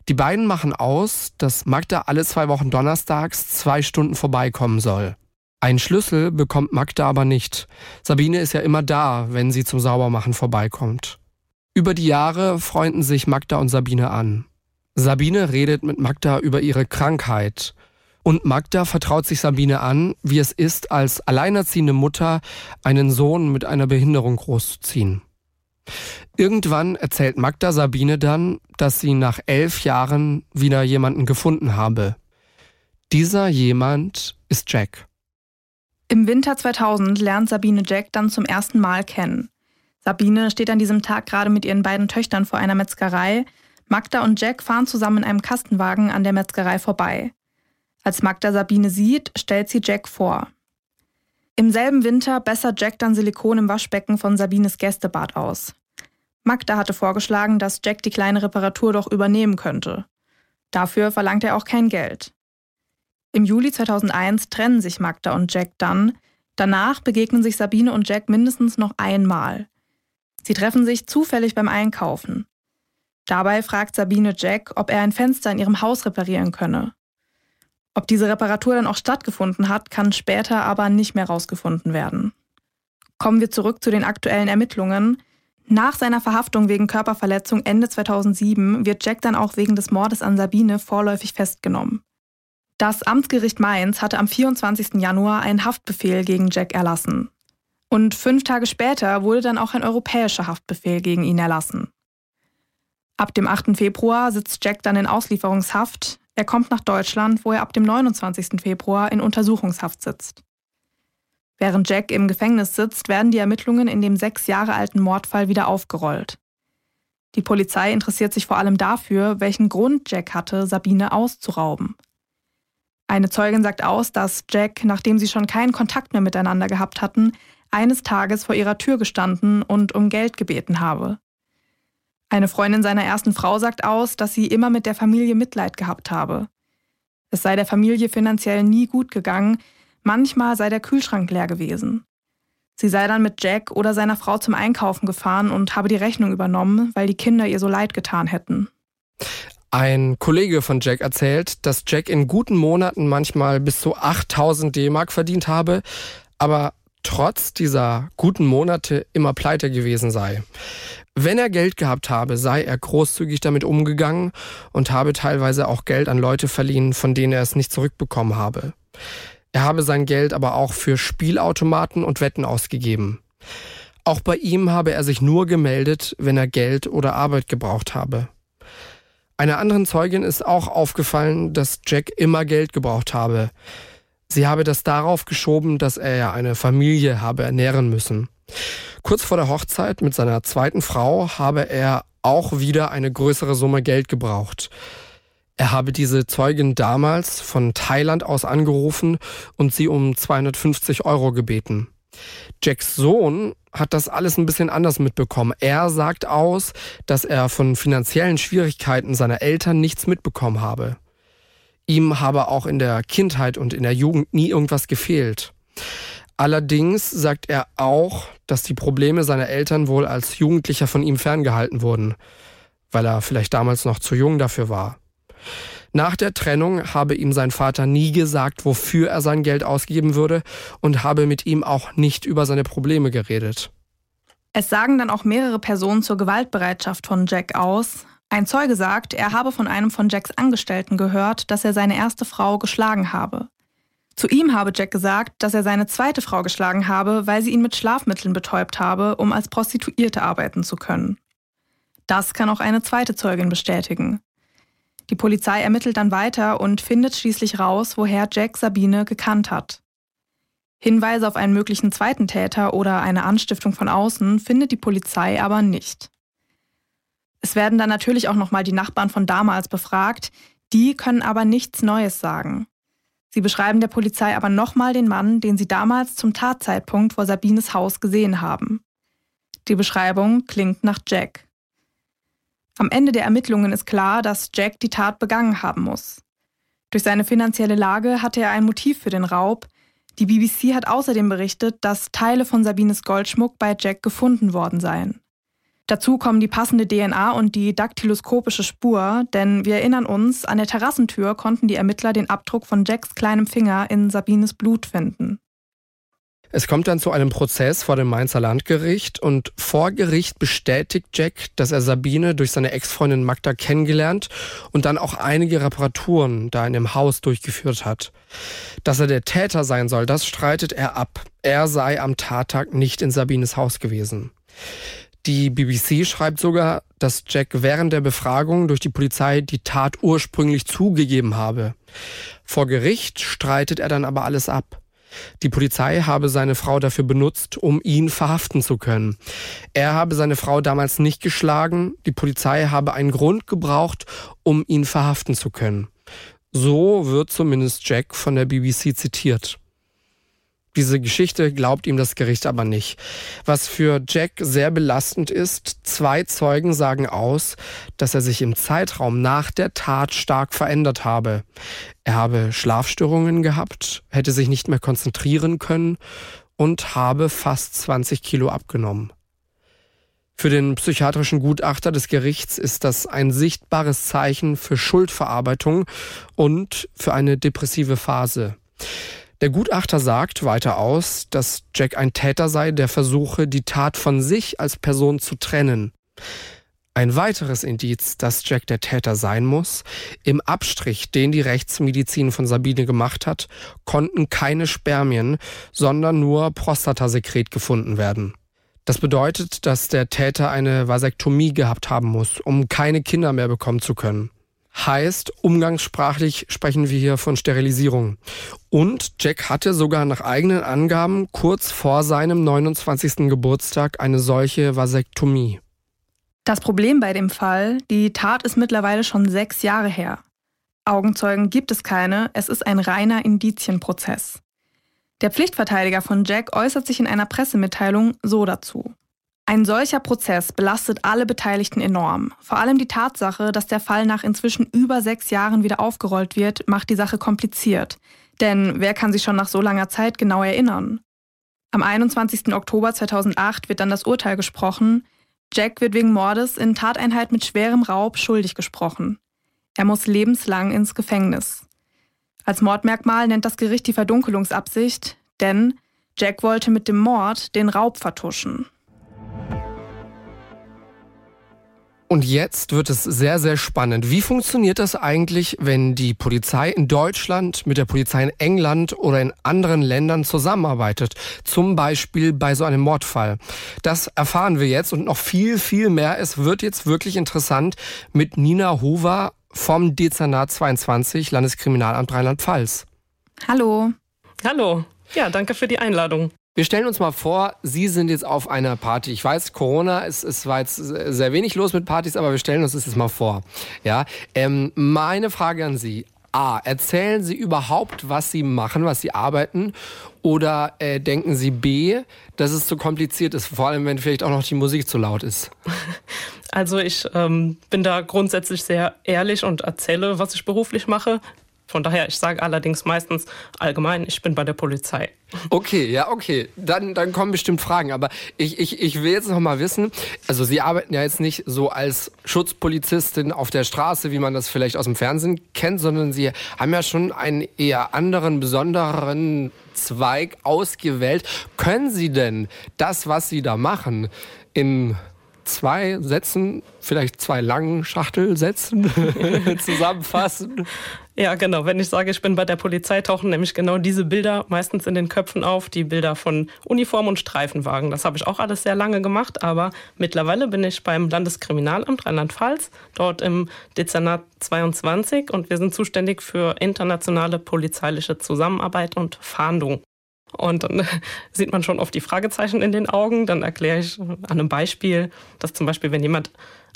Die beiden machen aus, dass Magda alle zwei Wochen donnerstags zwei Stunden vorbeikommen soll. Ein Schlüssel bekommt Magda aber nicht. Sabine ist ja immer da, wenn sie zum Saubermachen vorbeikommt. Über die Jahre freunden sich Magda und Sabine an. Sabine redet mit Magda über ihre Krankheit und Magda vertraut sich Sabine an, wie es ist, als alleinerziehende Mutter einen Sohn mit einer Behinderung großzuziehen. Irgendwann erzählt Magda Sabine dann, dass sie nach elf Jahren wieder jemanden gefunden habe. Dieser jemand ist Jack. Im Winter 2000 lernt Sabine Jack dann zum ersten Mal kennen. Sabine steht an diesem Tag gerade mit ihren beiden Töchtern vor einer Metzgerei. Magda und Jack fahren zusammen in einem Kastenwagen an der Metzgerei vorbei. Als Magda Sabine sieht, stellt sie Jack vor. Im selben Winter bessert Jack dann Silikon im Waschbecken von Sabines Gästebad aus. Magda hatte vorgeschlagen, dass Jack die kleine Reparatur doch übernehmen könnte. Dafür verlangt er auch kein Geld. Im Juli 2001 trennen sich Magda und Jack dann. Danach begegnen sich Sabine und Jack mindestens noch einmal. Sie treffen sich zufällig beim Einkaufen. Dabei fragt Sabine Jack, ob er ein Fenster in ihrem Haus reparieren könne. Ob diese Reparatur dann auch stattgefunden hat, kann später aber nicht mehr herausgefunden werden. Kommen wir zurück zu den aktuellen Ermittlungen. Nach seiner Verhaftung wegen Körperverletzung Ende 2007 wird Jack dann auch wegen des Mordes an Sabine vorläufig festgenommen. Das Amtsgericht Mainz hatte am 24. Januar einen Haftbefehl gegen Jack erlassen. Und fünf Tage später wurde dann auch ein europäischer Haftbefehl gegen ihn erlassen. Ab dem 8. Februar sitzt Jack dann in Auslieferungshaft, er kommt nach Deutschland, wo er ab dem 29. Februar in Untersuchungshaft sitzt. Während Jack im Gefängnis sitzt, werden die Ermittlungen in dem sechs Jahre alten Mordfall wieder aufgerollt. Die Polizei interessiert sich vor allem dafür, welchen Grund Jack hatte, Sabine auszurauben. Eine Zeugin sagt aus, dass Jack, nachdem sie schon keinen Kontakt mehr miteinander gehabt hatten, eines Tages vor ihrer Tür gestanden und um Geld gebeten habe. Eine Freundin seiner ersten Frau sagt aus, dass sie immer mit der Familie Mitleid gehabt habe. Es sei der Familie finanziell nie gut gegangen, manchmal sei der Kühlschrank leer gewesen. Sie sei dann mit Jack oder seiner Frau zum Einkaufen gefahren und habe die Rechnung übernommen, weil die Kinder ihr so leid getan hätten. Ein Kollege von Jack erzählt, dass Jack in guten Monaten manchmal bis zu 8000 D-Mark verdient habe, aber trotz dieser guten Monate immer pleite gewesen sei. Wenn er Geld gehabt habe, sei er großzügig damit umgegangen und habe teilweise auch Geld an Leute verliehen, von denen er es nicht zurückbekommen habe. Er habe sein Geld aber auch für Spielautomaten und Wetten ausgegeben. Auch bei ihm habe er sich nur gemeldet, wenn er Geld oder Arbeit gebraucht habe. Einer anderen Zeugin ist auch aufgefallen, dass Jack immer Geld gebraucht habe. Sie habe das darauf geschoben, dass er ja eine Familie habe ernähren müssen. Kurz vor der Hochzeit mit seiner zweiten Frau habe er auch wieder eine größere Summe Geld gebraucht. Er habe diese Zeugin damals von Thailand aus angerufen und sie um 250 Euro gebeten. Jacks Sohn hat das alles ein bisschen anders mitbekommen. Er sagt aus, dass er von finanziellen Schwierigkeiten seiner Eltern nichts mitbekommen habe. Ihm habe auch in der Kindheit und in der Jugend nie irgendwas gefehlt. Allerdings sagt er auch, dass die Probleme seiner Eltern wohl als Jugendlicher von ihm ferngehalten wurden, weil er vielleicht damals noch zu jung dafür war. Nach der Trennung habe ihm sein Vater nie gesagt, wofür er sein Geld ausgeben würde und habe mit ihm auch nicht über seine Probleme geredet. Es sagen dann auch mehrere Personen zur Gewaltbereitschaft von Jack aus. Ein Zeuge sagt, er habe von einem von Jacks Angestellten gehört, dass er seine erste Frau geschlagen habe. Zu ihm habe Jack gesagt, dass er seine zweite Frau geschlagen habe, weil sie ihn mit Schlafmitteln betäubt habe, um als Prostituierte arbeiten zu können. Das kann auch eine zweite Zeugin bestätigen. Die Polizei ermittelt dann weiter und findet schließlich raus, woher Jack Sabine gekannt hat. Hinweise auf einen möglichen zweiten Täter oder eine Anstiftung von außen findet die Polizei aber nicht. Es werden dann natürlich auch nochmal die Nachbarn von damals befragt, die können aber nichts Neues sagen. Sie beschreiben der Polizei aber nochmal den Mann, den sie damals zum Tatzeitpunkt vor Sabines Haus gesehen haben. Die Beschreibung klingt nach Jack. Am Ende der Ermittlungen ist klar, dass Jack die Tat begangen haben muss. Durch seine finanzielle Lage hatte er ein Motiv für den Raub. Die BBC hat außerdem berichtet, dass Teile von Sabines Goldschmuck bei Jack gefunden worden seien. Dazu kommen die passende DNA und die daktyloskopische Spur, denn wir erinnern uns, an der Terrassentür konnten die Ermittler den Abdruck von Jacks kleinem Finger in Sabines Blut finden. Es kommt dann zu einem Prozess vor dem Mainzer Landgericht und vor Gericht bestätigt Jack, dass er Sabine durch seine Ex-Freundin Magda kennengelernt und dann auch einige Reparaturen da in dem Haus durchgeführt hat. Dass er der Täter sein soll, das streitet er ab. Er sei am Tattag nicht in Sabines Haus gewesen. Die BBC schreibt sogar, dass Jack während der Befragung durch die Polizei die Tat ursprünglich zugegeben habe. Vor Gericht streitet er dann aber alles ab. Die Polizei habe seine Frau dafür benutzt, um ihn verhaften zu können. Er habe seine Frau damals nicht geschlagen, die Polizei habe einen Grund gebraucht, um ihn verhaften zu können. So wird zumindest Jack von der BBC zitiert. Diese Geschichte glaubt ihm das Gericht aber nicht. Was für Jack sehr belastend ist, zwei Zeugen sagen aus, dass er sich im Zeitraum nach der Tat stark verändert habe. Er habe Schlafstörungen gehabt, hätte sich nicht mehr konzentrieren können und habe fast 20 Kilo abgenommen. Für den psychiatrischen Gutachter des Gerichts ist das ein sichtbares Zeichen für Schuldverarbeitung und für eine depressive Phase. Der Gutachter sagt weiter aus, dass Jack ein Täter sei, der versuche, die Tat von sich als Person zu trennen. Ein weiteres Indiz, dass Jack der Täter sein muss, im Abstrich, den die Rechtsmedizin von Sabine gemacht hat, konnten keine Spermien, sondern nur Prostatasekret gefunden werden. Das bedeutet, dass der Täter eine Vasektomie gehabt haben muss, um keine Kinder mehr bekommen zu können. Heißt, umgangssprachlich sprechen wir hier von Sterilisierung. Und Jack hatte sogar nach eigenen Angaben kurz vor seinem 29. Geburtstag eine solche Vasektomie. Das Problem bei dem Fall, die Tat ist mittlerweile schon sechs Jahre her. Augenzeugen gibt es keine, es ist ein reiner Indizienprozess. Der Pflichtverteidiger von Jack äußert sich in einer Pressemitteilung so dazu. Ein solcher Prozess belastet alle Beteiligten enorm. Vor allem die Tatsache, dass der Fall nach inzwischen über sechs Jahren wieder aufgerollt wird, macht die Sache kompliziert. Denn wer kann sich schon nach so langer Zeit genau erinnern? Am 21. Oktober 2008 wird dann das Urteil gesprochen. Jack wird wegen Mordes in Tateinheit mit schwerem Raub schuldig gesprochen. Er muss lebenslang ins Gefängnis. Als Mordmerkmal nennt das Gericht die Verdunkelungsabsicht, denn Jack wollte mit dem Mord den Raub vertuschen. Und jetzt wird es sehr, sehr spannend. Wie funktioniert das eigentlich, wenn die Polizei in Deutschland mit der Polizei in England oder in anderen Ländern zusammenarbeitet? Zum Beispiel bei so einem Mordfall. Das erfahren wir jetzt und noch viel, viel mehr. Es wird jetzt wirklich interessant mit Nina Hover vom Dezernat 22 Landeskriminalamt Rheinland-Pfalz. Hallo. Hallo. Ja, danke für die Einladung. Wir stellen uns mal vor, Sie sind jetzt auf einer Party. Ich weiß, Corona, es, es war jetzt sehr wenig los mit Partys, aber wir stellen uns das jetzt mal vor. Ja, ähm, meine Frage an Sie. A, erzählen Sie überhaupt, was Sie machen, was Sie arbeiten? Oder äh, denken Sie B, dass es zu kompliziert ist, vor allem wenn vielleicht auch noch die Musik zu laut ist? Also ich ähm, bin da grundsätzlich sehr ehrlich und erzähle, was ich beruflich mache. Von daher, ich sage allerdings meistens allgemein, ich bin bei der Polizei. Okay, ja, okay. Dann, dann kommen bestimmt Fragen. Aber ich, ich, ich will jetzt noch mal wissen, also Sie arbeiten ja jetzt nicht so als Schutzpolizistin auf der Straße, wie man das vielleicht aus dem Fernsehen kennt, sondern Sie haben ja schon einen eher anderen, besonderen Zweig ausgewählt. Können Sie denn das, was Sie da machen, in zwei Sätzen, vielleicht zwei langen Schachtelsätzen zusammenfassen? Ja, genau. Wenn ich sage, ich bin bei der Polizei, tauchen nämlich genau diese Bilder meistens in den Köpfen auf, die Bilder von Uniform und Streifenwagen. Das habe ich auch alles sehr lange gemacht, aber mittlerweile bin ich beim Landeskriminalamt Rheinland-Pfalz, dort im Dezernat 22 und wir sind zuständig für internationale polizeiliche Zusammenarbeit und Fahndung. Und dann sieht man schon oft die Fragezeichen in den Augen. Dann erkläre ich an einem Beispiel, dass zum Beispiel, wenn jemand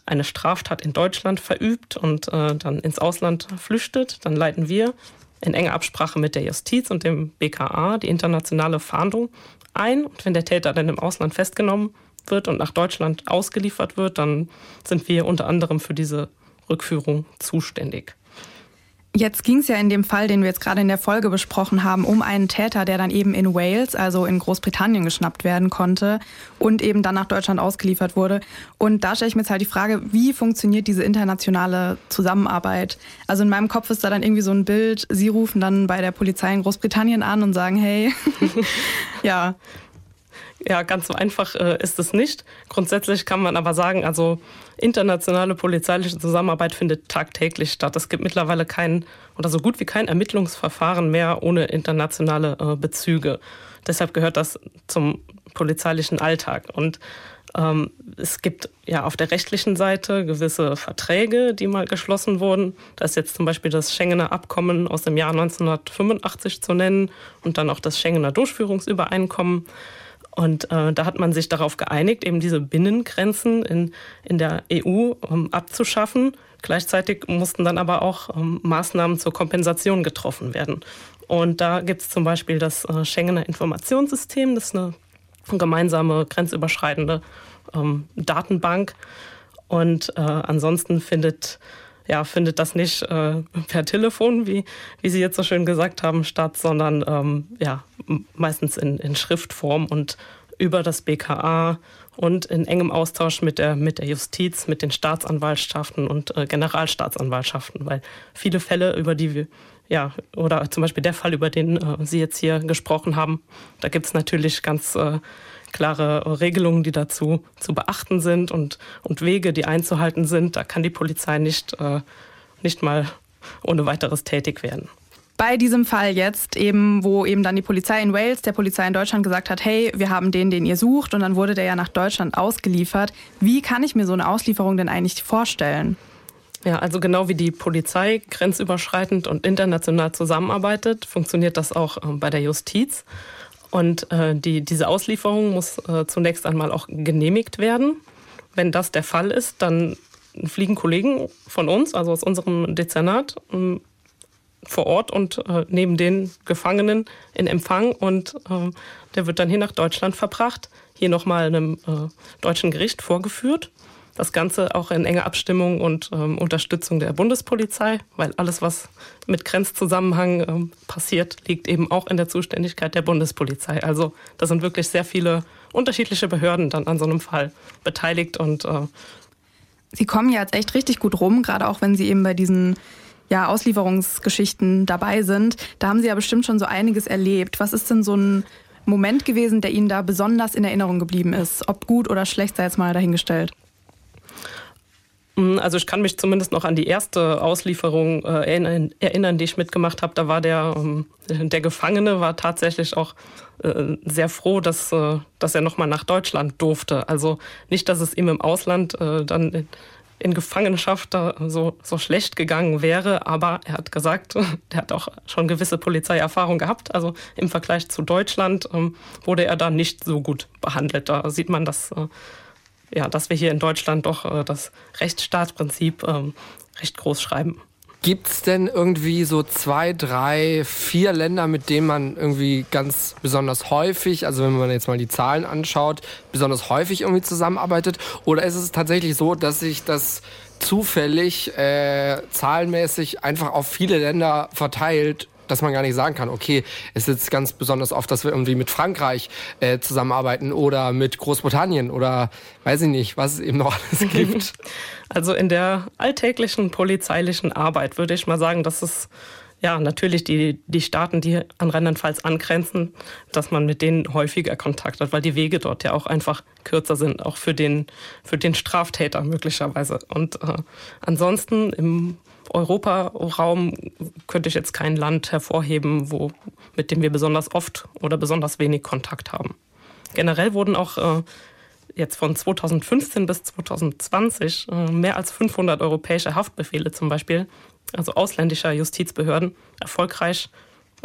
eine Straftat in Deutschland verübt und äh, dann ins Ausland flüchtet, dann leiten wir in enger Absprache mit der Justiz und dem BKA die internationale Fahndung ein. Und wenn der Täter dann im Ausland festgenommen wird und nach Deutschland ausgeliefert wird, dann sind wir unter anderem für diese Rückführung zuständig. Jetzt ging es ja in dem Fall, den wir jetzt gerade in der Folge besprochen haben, um einen Täter, der dann eben in Wales, also in Großbritannien, geschnappt werden konnte und eben dann nach Deutschland ausgeliefert wurde. Und da stelle ich mir jetzt halt die Frage, wie funktioniert diese internationale Zusammenarbeit? Also in meinem Kopf ist da dann irgendwie so ein Bild, Sie rufen dann bei der Polizei in Großbritannien an und sagen, hey, ja, ja, ganz so einfach äh, ist es nicht. Grundsätzlich kann man aber sagen, also internationale polizeiliche Zusammenarbeit findet tagtäglich statt. Es gibt mittlerweile kein oder so gut wie kein Ermittlungsverfahren mehr ohne internationale äh, Bezüge. Deshalb gehört das zum polizeilichen Alltag. Und ähm, es gibt ja auf der rechtlichen Seite gewisse Verträge, die mal geschlossen wurden. Da ist jetzt zum Beispiel das Schengener Abkommen aus dem Jahr 1985 zu nennen und dann auch das Schengener Durchführungsübereinkommen. Und äh, da hat man sich darauf geeinigt, eben diese Binnengrenzen in, in der EU ähm, abzuschaffen. Gleichzeitig mussten dann aber auch ähm, Maßnahmen zur Kompensation getroffen werden. Und da gibt es zum Beispiel das äh, Schengener Informationssystem, das ist eine gemeinsame grenzüberschreitende ähm, Datenbank. Und äh, ansonsten findet ja, findet das nicht äh, per Telefon, wie, wie Sie jetzt so schön gesagt haben, statt, sondern ähm, ja, meistens in, in Schriftform und über das BKA und in engem Austausch mit der, mit der Justiz, mit den Staatsanwaltschaften und äh, Generalstaatsanwaltschaften, weil viele Fälle, über die wir, ja, oder zum Beispiel der Fall, über den äh, Sie jetzt hier gesprochen haben, da gibt es natürlich ganz äh, klare Regelungen, die dazu zu beachten sind und, und Wege, die einzuhalten sind. Da kann die Polizei nicht, äh, nicht mal ohne weiteres tätig werden. Bei diesem Fall jetzt eben, wo eben dann die Polizei in Wales, der Polizei in Deutschland gesagt hat, hey, wir haben den, den ihr sucht und dann wurde der ja nach Deutschland ausgeliefert. Wie kann ich mir so eine Auslieferung denn eigentlich vorstellen? Ja, also genau wie die Polizei grenzüberschreitend und international zusammenarbeitet, funktioniert das auch äh, bei der Justiz. Und äh, die, diese Auslieferung muss äh, zunächst einmal auch genehmigt werden. Wenn das der Fall ist, dann fliegen Kollegen von uns, also aus unserem Dezernat, ähm, vor Ort und äh, neben den Gefangenen in Empfang und äh, der wird dann hier nach Deutschland verbracht, hier nochmal einem äh, deutschen Gericht vorgeführt. Das Ganze auch in enger Abstimmung und ähm, Unterstützung der Bundespolizei, weil alles, was mit Grenzzusammenhang ähm, passiert, liegt eben auch in der Zuständigkeit der Bundespolizei. Also da sind wirklich sehr viele unterschiedliche Behörden dann an so einem Fall beteiligt und äh, Sie kommen ja jetzt echt richtig gut rum, gerade auch wenn Sie eben bei diesen ja, Auslieferungsgeschichten dabei sind. Da haben Sie ja bestimmt schon so einiges erlebt. Was ist denn so ein Moment gewesen, der Ihnen da besonders in Erinnerung geblieben ist? Ob gut oder schlecht, sei jetzt mal dahingestellt. Mm, also ich kann mich zumindest noch an die erste Auslieferung äh, erinnern, erinnern, die ich mitgemacht habe. Da war der, ähm, der Gefangene war tatsächlich auch äh, sehr froh, dass, äh, dass er nochmal nach Deutschland durfte. Also nicht, dass es ihm im Ausland äh, dann in, in Gefangenschaft so, so schlecht gegangen wäre, aber er hat gesagt, er hat auch schon gewisse Polizeierfahrung gehabt. Also im Vergleich zu Deutschland ähm, wurde er da nicht so gut behandelt. Da sieht man, dass äh, ja, dass wir hier in Deutschland doch äh, das Rechtsstaatsprinzip ähm, recht groß schreiben. Gibt es denn irgendwie so zwei, drei, vier Länder, mit denen man irgendwie ganz besonders häufig, also wenn man jetzt mal die Zahlen anschaut, besonders häufig irgendwie zusammenarbeitet? Oder ist es tatsächlich so, dass sich das zufällig äh, zahlenmäßig einfach auf viele Länder verteilt dass man gar nicht sagen kann, okay, es ist jetzt ganz besonders oft, dass wir irgendwie mit Frankreich äh, zusammenarbeiten oder mit Großbritannien oder weiß ich nicht, was es eben noch alles gibt. Also in der alltäglichen polizeilichen Arbeit würde ich mal sagen, dass es ja, natürlich die, die Staaten, die an Rheinland-Pfalz angrenzen, dass man mit denen häufiger Kontakt hat, weil die Wege dort ja auch einfach kürzer sind, auch für den, für den Straftäter möglicherweise. Und äh, ansonsten im Europaraum könnte ich jetzt kein Land hervorheben, wo, mit dem wir besonders oft oder besonders wenig Kontakt haben. Generell wurden auch äh, jetzt von 2015 bis 2020 äh, mehr als 500 europäische Haftbefehle zum Beispiel, also ausländischer Justizbehörden, erfolgreich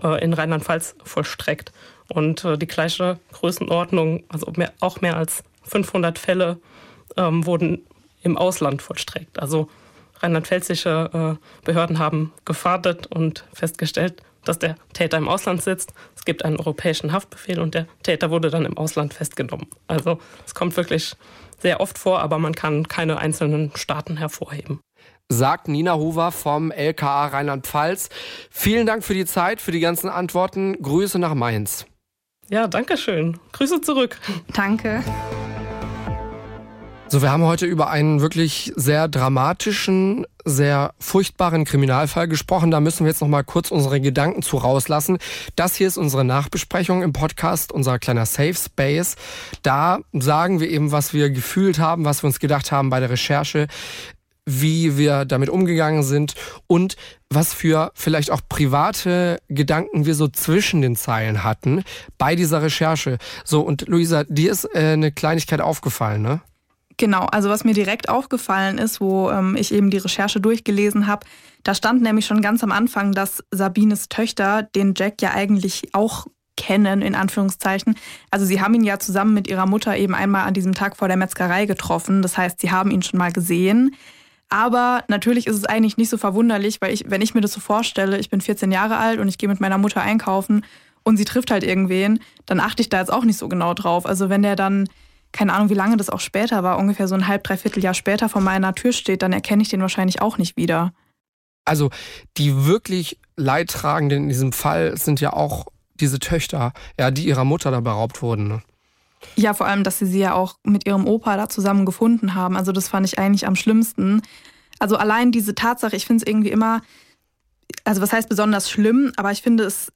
äh, in Rheinland-Pfalz vollstreckt. Und äh, die gleiche Größenordnung, also mehr, auch mehr als 500 Fälle, ähm, wurden im Ausland vollstreckt. Also rheinland-pfälzische äh, Behörden haben gefahrtet und festgestellt, dass der Täter im Ausland sitzt. Es gibt einen europäischen Haftbefehl und der Täter wurde dann im Ausland festgenommen. Also es kommt wirklich sehr oft vor, aber man kann keine einzelnen Staaten hervorheben. Sagt Nina Huber vom LKA Rheinland-Pfalz. Vielen Dank für die Zeit, für die ganzen Antworten. Grüße nach Mainz. Ja, danke schön. Grüße zurück. Danke. So, wir haben heute über einen wirklich sehr dramatischen, sehr furchtbaren Kriminalfall gesprochen. Da müssen wir jetzt noch mal kurz unsere Gedanken zu rauslassen. Das hier ist unsere Nachbesprechung im Podcast, unser kleiner Safe Space. Da sagen wir eben, was wir gefühlt haben, was wir uns gedacht haben bei der Recherche, wie wir damit umgegangen sind und was für vielleicht auch private Gedanken wir so zwischen den Zeilen hatten bei dieser Recherche. So, und Luisa, dir ist äh, eine Kleinigkeit aufgefallen, ne? Genau, also was mir direkt aufgefallen ist, wo ähm, ich eben die Recherche durchgelesen habe, da stand nämlich schon ganz am Anfang, dass Sabines Töchter den Jack ja eigentlich auch kennen, in Anführungszeichen. Also sie haben ihn ja zusammen mit ihrer Mutter eben einmal an diesem Tag vor der Metzgerei getroffen. Das heißt, sie haben ihn schon mal gesehen. Aber natürlich ist es eigentlich nicht so verwunderlich, weil ich, wenn ich mir das so vorstelle, ich bin 14 Jahre alt und ich gehe mit meiner Mutter einkaufen und sie trifft halt irgendwen, dann achte ich da jetzt auch nicht so genau drauf. Also wenn der dann keine Ahnung, wie lange das auch später war, ungefähr so ein halb, dreiviertel Jahr später vor meiner Tür steht, dann erkenne ich den wahrscheinlich auch nicht wieder. Also die wirklich Leidtragenden in diesem Fall sind ja auch diese Töchter, ja, die ihrer Mutter da beraubt wurden. Ne? Ja, vor allem, dass sie sie ja auch mit ihrem Opa da zusammen gefunden haben. Also das fand ich eigentlich am schlimmsten. Also allein diese Tatsache, ich finde es irgendwie immer, also was heißt besonders schlimm, aber ich finde es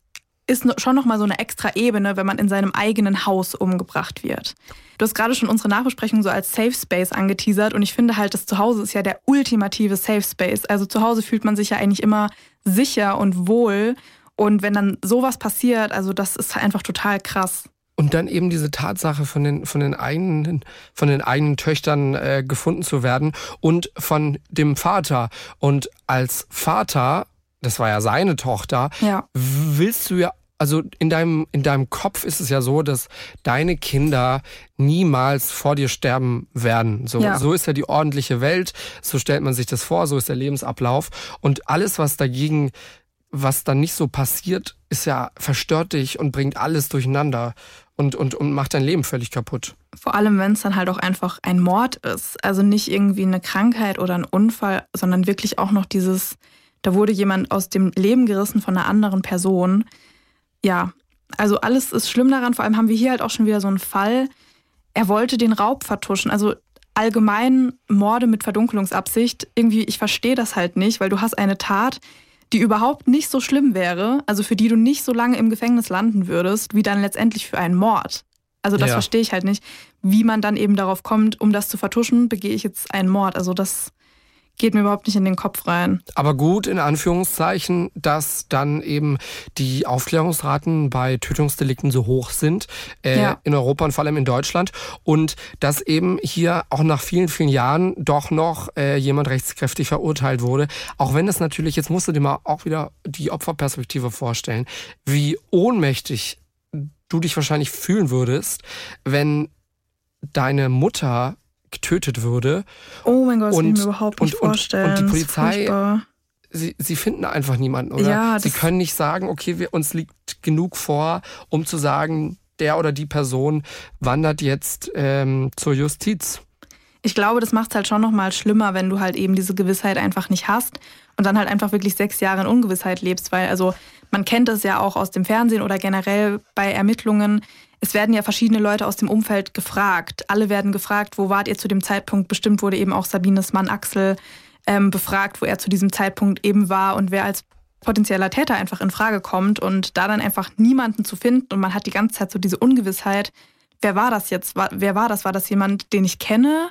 ist schon nochmal so eine extra Ebene, wenn man in seinem eigenen Haus umgebracht wird. Du hast gerade schon unsere Nachbesprechung so als Safe Space angeteasert und ich finde halt, das Zuhause ist ja der ultimative Safe Space. Also zu Hause fühlt man sich ja eigentlich immer sicher und wohl und wenn dann sowas passiert, also das ist einfach total krass. Und dann eben diese Tatsache von den, von den eigenen, von den eigenen Töchtern äh, gefunden zu werden und von dem Vater. Und als Vater das war ja seine Tochter, ja. willst du ja also in deinem, in deinem Kopf ist es ja so, dass deine Kinder niemals vor dir sterben werden. So, ja. so ist ja die ordentliche Welt, so stellt man sich das vor, so ist der Lebensablauf. Und alles, was dagegen was dann nicht so passiert, ist ja verstört dich und bringt alles durcheinander und, und, und macht dein Leben völlig kaputt. Vor allem, wenn es dann halt auch einfach ein Mord ist. Also nicht irgendwie eine Krankheit oder ein Unfall, sondern wirklich auch noch dieses, da wurde jemand aus dem Leben gerissen von einer anderen Person. Ja, also alles ist schlimm daran. Vor allem haben wir hier halt auch schon wieder so einen Fall. Er wollte den Raub vertuschen. Also allgemein Morde mit Verdunkelungsabsicht. Irgendwie, ich verstehe das halt nicht, weil du hast eine Tat, die überhaupt nicht so schlimm wäre, also für die du nicht so lange im Gefängnis landen würdest, wie dann letztendlich für einen Mord. Also das ja. verstehe ich halt nicht, wie man dann eben darauf kommt, um das zu vertuschen, begehe ich jetzt einen Mord. Also das geht mir überhaupt nicht in den Kopf rein. Aber gut, in Anführungszeichen, dass dann eben die Aufklärungsraten bei Tötungsdelikten so hoch sind äh, ja. in Europa und vor allem in Deutschland und dass eben hier auch nach vielen, vielen Jahren doch noch äh, jemand rechtskräftig verurteilt wurde. Auch wenn es natürlich, jetzt musst du dir mal auch wieder die Opferperspektive vorstellen, wie ohnmächtig du dich wahrscheinlich fühlen würdest, wenn deine Mutter getötet würde. Oh mein Gott, das und, kann ich mir überhaupt nicht und, vorstellen. Und, und die Polizei, sie, sie finden einfach niemanden, oder? Ja, sie können nicht sagen, okay, wir, uns liegt genug vor, um zu sagen, der oder die Person wandert jetzt ähm, zur Justiz. Ich glaube, das macht es halt schon nochmal schlimmer, wenn du halt eben diese Gewissheit einfach nicht hast und dann halt einfach wirklich sechs Jahre in Ungewissheit lebst, weil also man kennt das ja auch aus dem Fernsehen oder generell bei Ermittlungen es werden ja verschiedene Leute aus dem Umfeld gefragt. Alle werden gefragt, wo wart ihr zu dem Zeitpunkt? Bestimmt wurde eben auch Sabines Mann Axel ähm, befragt, wo er zu diesem Zeitpunkt eben war und wer als potenzieller Täter einfach in Frage kommt und da dann einfach niemanden zu finden und man hat die ganze Zeit so diese Ungewissheit, wer war das jetzt? Wer war das? War das jemand, den ich kenne?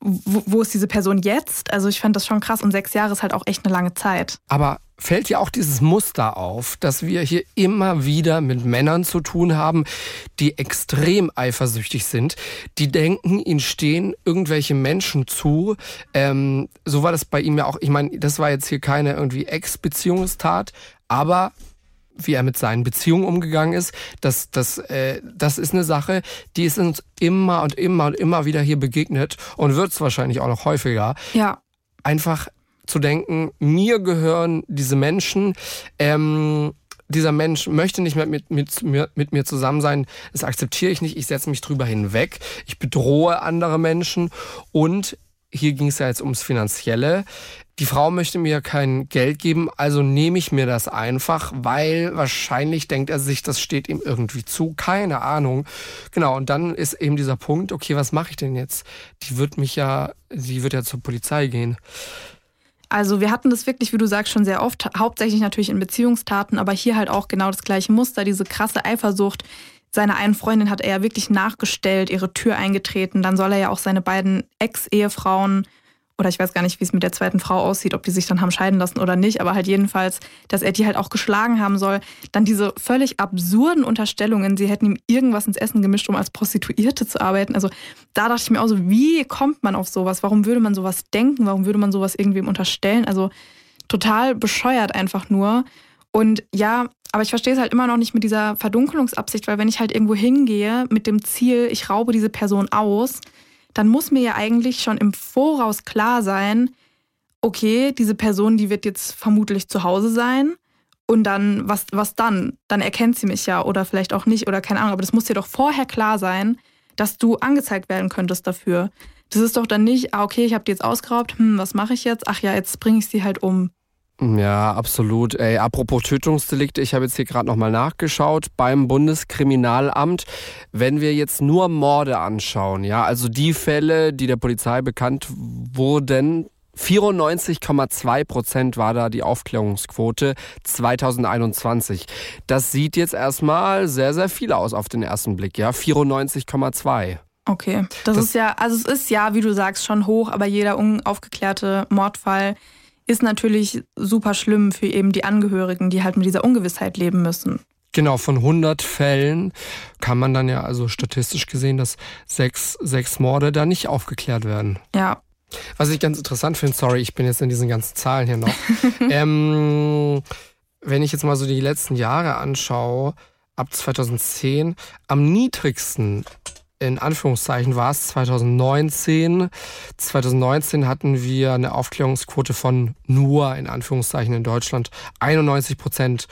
Wo, wo ist diese Person jetzt? Also ich fand das schon krass und sechs Jahre ist halt auch echt eine lange Zeit. Aber fällt ja auch dieses Muster auf, dass wir hier immer wieder mit Männern zu tun haben, die extrem eifersüchtig sind, die denken, ihnen stehen irgendwelche Menschen zu. Ähm, so war das bei ihm ja auch. Ich meine, das war jetzt hier keine irgendwie Ex-Beziehungstat, aber wie er mit seinen Beziehungen umgegangen ist, das, das, äh, das ist eine Sache, die ist uns immer und immer und immer wieder hier begegnet und wird es wahrscheinlich auch noch häufiger. Ja. Einfach zu denken, mir gehören diese Menschen, ähm, dieser Mensch möchte nicht mehr mit, mit, mit mir zusammen sein, das akzeptiere ich nicht, ich setze mich drüber hinweg, ich bedrohe andere Menschen und hier ging es ja jetzt ums Finanzielle. Die Frau möchte mir kein Geld geben, also nehme ich mir das einfach, weil wahrscheinlich denkt er sich, das steht ihm irgendwie zu, keine Ahnung. Genau, und dann ist eben dieser Punkt, okay, was mache ich denn jetzt? Die wird mich ja, sie wird ja zur Polizei gehen. Also wir hatten das wirklich, wie du sagst, schon sehr oft, hauptsächlich natürlich in Beziehungstaten, aber hier halt auch genau das gleiche Muster, diese krasse Eifersucht. Seiner einen Freundin hat er ja wirklich nachgestellt, ihre Tür eingetreten. Dann soll er ja auch seine beiden Ex-Ehefrauen oder ich weiß gar nicht, wie es mit der zweiten Frau aussieht, ob die sich dann haben scheiden lassen oder nicht, aber halt jedenfalls, dass er die halt auch geschlagen haben soll. Dann diese völlig absurden Unterstellungen, sie hätten ihm irgendwas ins Essen gemischt, um als Prostituierte zu arbeiten. Also da dachte ich mir auch so, wie kommt man auf sowas? Warum würde man sowas denken? Warum würde man sowas irgendwem unterstellen? Also total bescheuert einfach nur. Und ja, aber ich verstehe es halt immer noch nicht mit dieser Verdunkelungsabsicht, weil wenn ich halt irgendwo hingehe mit dem Ziel, ich raube diese Person aus, dann muss mir ja eigentlich schon im Voraus klar sein, okay, diese Person, die wird jetzt vermutlich zu Hause sein. Und dann, was, was dann? Dann erkennt sie mich ja oder vielleicht auch nicht oder keine Ahnung. Aber das muss dir doch vorher klar sein, dass du angezeigt werden könntest dafür. Das ist doch dann nicht, ah, okay, ich habe die jetzt ausgeraubt, hm, was mache ich jetzt? Ach ja, jetzt bringe ich sie halt um. Ja, absolut. Ey, apropos Tötungsdelikte, ich habe jetzt hier gerade nochmal nachgeschaut beim Bundeskriminalamt. Wenn wir jetzt nur Morde anschauen, ja, also die Fälle, die der Polizei bekannt wurden, 94,2 Prozent war da die Aufklärungsquote 2021. Das sieht jetzt erstmal sehr, sehr viel aus auf den ersten Blick, ja, 94,2. Okay, das, das ist ja, also es ist ja, wie du sagst, schon hoch, aber jeder unaufgeklärte Mordfall ist natürlich super schlimm für eben die Angehörigen, die halt mit dieser Ungewissheit leben müssen. Genau, von 100 Fällen kann man dann ja also statistisch gesehen, dass sechs, sechs Morde da nicht aufgeklärt werden. Ja. Was ich ganz interessant finde, sorry, ich bin jetzt in diesen ganzen Zahlen hier noch. ähm, wenn ich jetzt mal so die letzten Jahre anschaue, ab 2010, am niedrigsten in Anführungszeichen war es 2019. 2019 hatten wir eine Aufklärungsquote von nur in Anführungszeichen in Deutschland 91 Prozent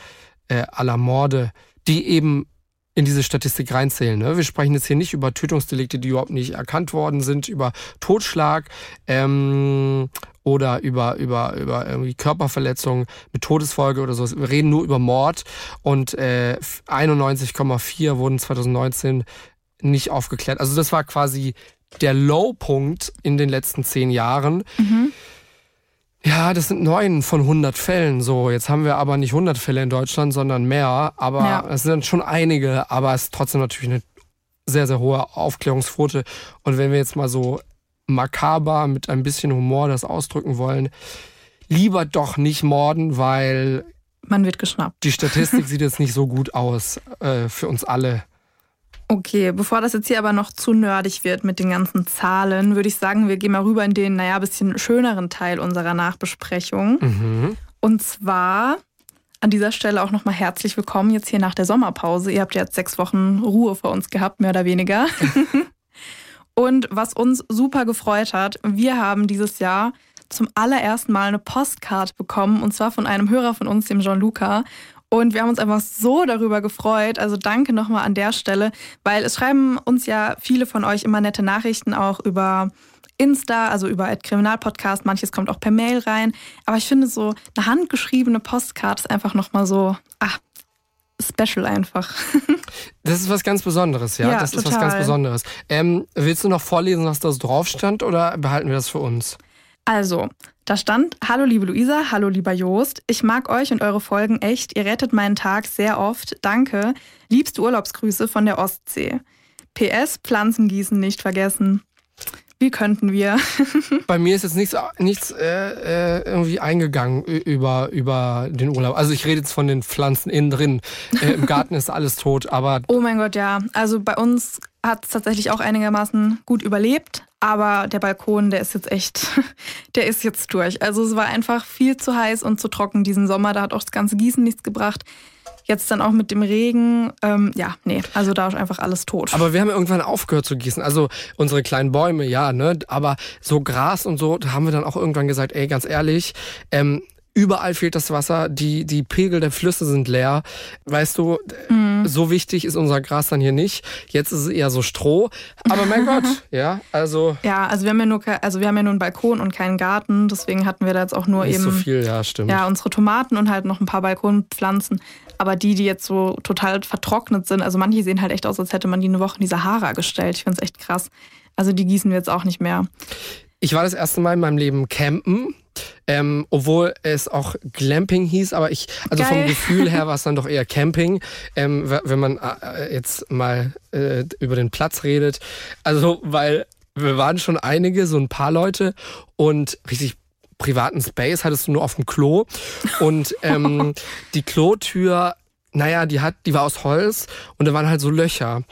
äh, aller Morde, die eben in diese Statistik reinzählen. Ne? Wir sprechen jetzt hier nicht über Tötungsdelikte, die überhaupt nicht erkannt worden sind, über Totschlag ähm, oder über, über, über irgendwie Körperverletzung mit Todesfolge oder so. Wir reden nur über Mord und äh, 91,4 wurden 2019 nicht aufgeklärt. Also das war quasi der Low-Punkt in den letzten zehn Jahren. Mhm. Ja, das sind neun von 100 Fällen. So, jetzt haben wir aber nicht 100 Fälle in Deutschland, sondern mehr. Aber ja. es sind schon einige, aber es ist trotzdem natürlich eine sehr, sehr hohe Aufklärungsquote. Und wenn wir jetzt mal so makaber mit ein bisschen Humor das ausdrücken wollen, lieber doch nicht morden, weil man wird geschnappt. Die Statistik sieht jetzt nicht so gut aus äh, für uns alle. Okay, bevor das jetzt hier aber noch zu nerdig wird mit den ganzen Zahlen, würde ich sagen, wir gehen mal rüber in den, naja, bisschen schöneren Teil unserer Nachbesprechung. Mhm. Und zwar an dieser Stelle auch nochmal herzlich willkommen jetzt hier nach der Sommerpause. Ihr habt jetzt sechs Wochen Ruhe vor uns gehabt, mehr oder weniger. Und was uns super gefreut hat, wir haben dieses Jahr zum allerersten Mal eine Postkarte bekommen und zwar von einem Hörer von uns, dem Jean-Luca. Und wir haben uns einfach so darüber gefreut. Also danke nochmal an der Stelle, weil es schreiben uns ja viele von euch immer nette Nachrichten auch über Insta, also über Kriminalpodcast. Manches kommt auch per Mail rein. Aber ich finde so eine handgeschriebene Postkarte ist einfach nochmal so, ah, special einfach. Das ist was ganz Besonderes, ja. ja das total. ist was ganz Besonderes. Ähm, willst du noch vorlesen, was da so drauf stand, oder behalten wir das für uns? Also, da stand, hallo liebe Luisa, hallo lieber Joost, ich mag euch und eure Folgen echt, ihr rettet meinen Tag sehr oft, danke, liebste Urlaubsgrüße von der Ostsee. PS, Pflanzen gießen nicht vergessen. Wie könnten wir? Bei mir ist jetzt nichts, nichts äh, äh irgendwie eingegangen über, über den Urlaub. Also ich rede jetzt von den Pflanzen innen drin. Äh, Im Garten ist alles tot, aber. Oh mein Gott, ja. Also bei uns hat es tatsächlich auch einigermaßen gut überlebt. Aber der Balkon, der ist jetzt echt, der ist jetzt durch. Also es war einfach viel zu heiß und zu trocken diesen Sommer. Da hat auch das ganze Gießen nichts gebracht. Jetzt dann auch mit dem Regen, ähm, ja, nee, also da ist einfach alles tot. Aber wir haben irgendwann aufgehört zu gießen. Also unsere kleinen Bäume, ja, ne, aber so Gras und so, da haben wir dann auch irgendwann gesagt, ey, ganz ehrlich, ähm, Überall fehlt das Wasser, die, die Pegel der Flüsse sind leer. Weißt du, mhm. so wichtig ist unser Gras dann hier nicht. Jetzt ist es eher so Stroh. Aber mein Gott, ja, also. Ja, also wir haben ja nur, also wir haben ja nur einen Balkon und keinen Garten. Deswegen hatten wir da jetzt auch nur nicht eben. so viel, ja, stimmt. Ja, unsere Tomaten und halt noch ein paar Balkonpflanzen. Aber die, die jetzt so total vertrocknet sind, also manche sehen halt echt aus, als hätte man die eine Woche in die Sahara gestellt. Ich finde es echt krass. Also die gießen wir jetzt auch nicht mehr. Ich war das erste Mal in meinem Leben campen. Ähm, obwohl es auch Glamping hieß, aber ich, also Geil. vom Gefühl her war es dann doch eher Camping, ähm, wenn man äh, jetzt mal äh, über den Platz redet. Also, weil wir waren schon einige, so ein paar Leute und richtig privaten Space hattest du nur auf dem Klo und ähm, die Klotür, naja, die hat, die war aus Holz und da waren halt so Löcher.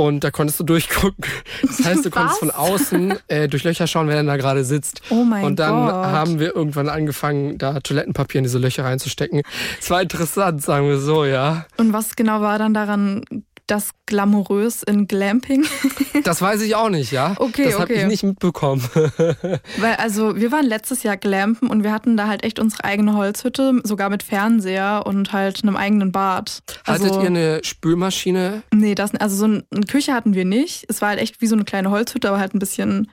Und da konntest du durchgucken. Das heißt, du konntest von außen äh, durch Löcher schauen, wer denn da gerade sitzt. Oh mein Und dann Gott. haben wir irgendwann angefangen, da Toilettenpapier in diese Löcher reinzustecken. Es war interessant, sagen wir so, ja. Und was genau war dann daran das glamourös in Glamping? das weiß ich auch nicht, ja. Okay, das habe okay. ich nicht mitbekommen. Weil also wir waren letztes Jahr glampen und wir hatten da halt echt unsere eigene Holzhütte, sogar mit Fernseher und halt einem eigenen Bad. Also, Hattet ihr eine Spülmaschine? Nee, das also so eine Küche hatten wir nicht. Es war halt echt wie so eine kleine Holzhütte, aber halt ein bisschen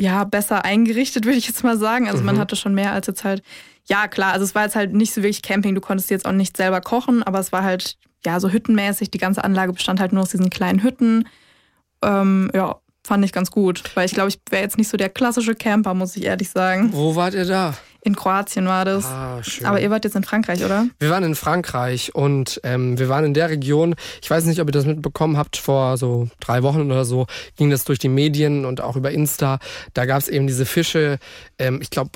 ja, besser eingerichtet, würde ich jetzt mal sagen. Also mhm. man hatte schon mehr als jetzt halt, ja klar, also es war jetzt halt nicht so wirklich Camping, du konntest jetzt auch nicht selber kochen, aber es war halt ja, so hüttenmäßig. Die ganze Anlage bestand halt nur aus diesen kleinen Hütten. Ähm, ja, fand ich ganz gut, weil ich glaube, ich wäre jetzt nicht so der klassische Camper, muss ich ehrlich sagen. Wo wart ihr da? In Kroatien war das. Ah, schön. Aber ihr wart jetzt in Frankreich, oder? Wir waren in Frankreich und ähm, wir waren in der Region, ich weiß nicht, ob ihr das mitbekommen habt, vor so drei Wochen oder so ging das durch die Medien und auch über Insta. Da gab es eben diese Fische, ähm, ich glaube,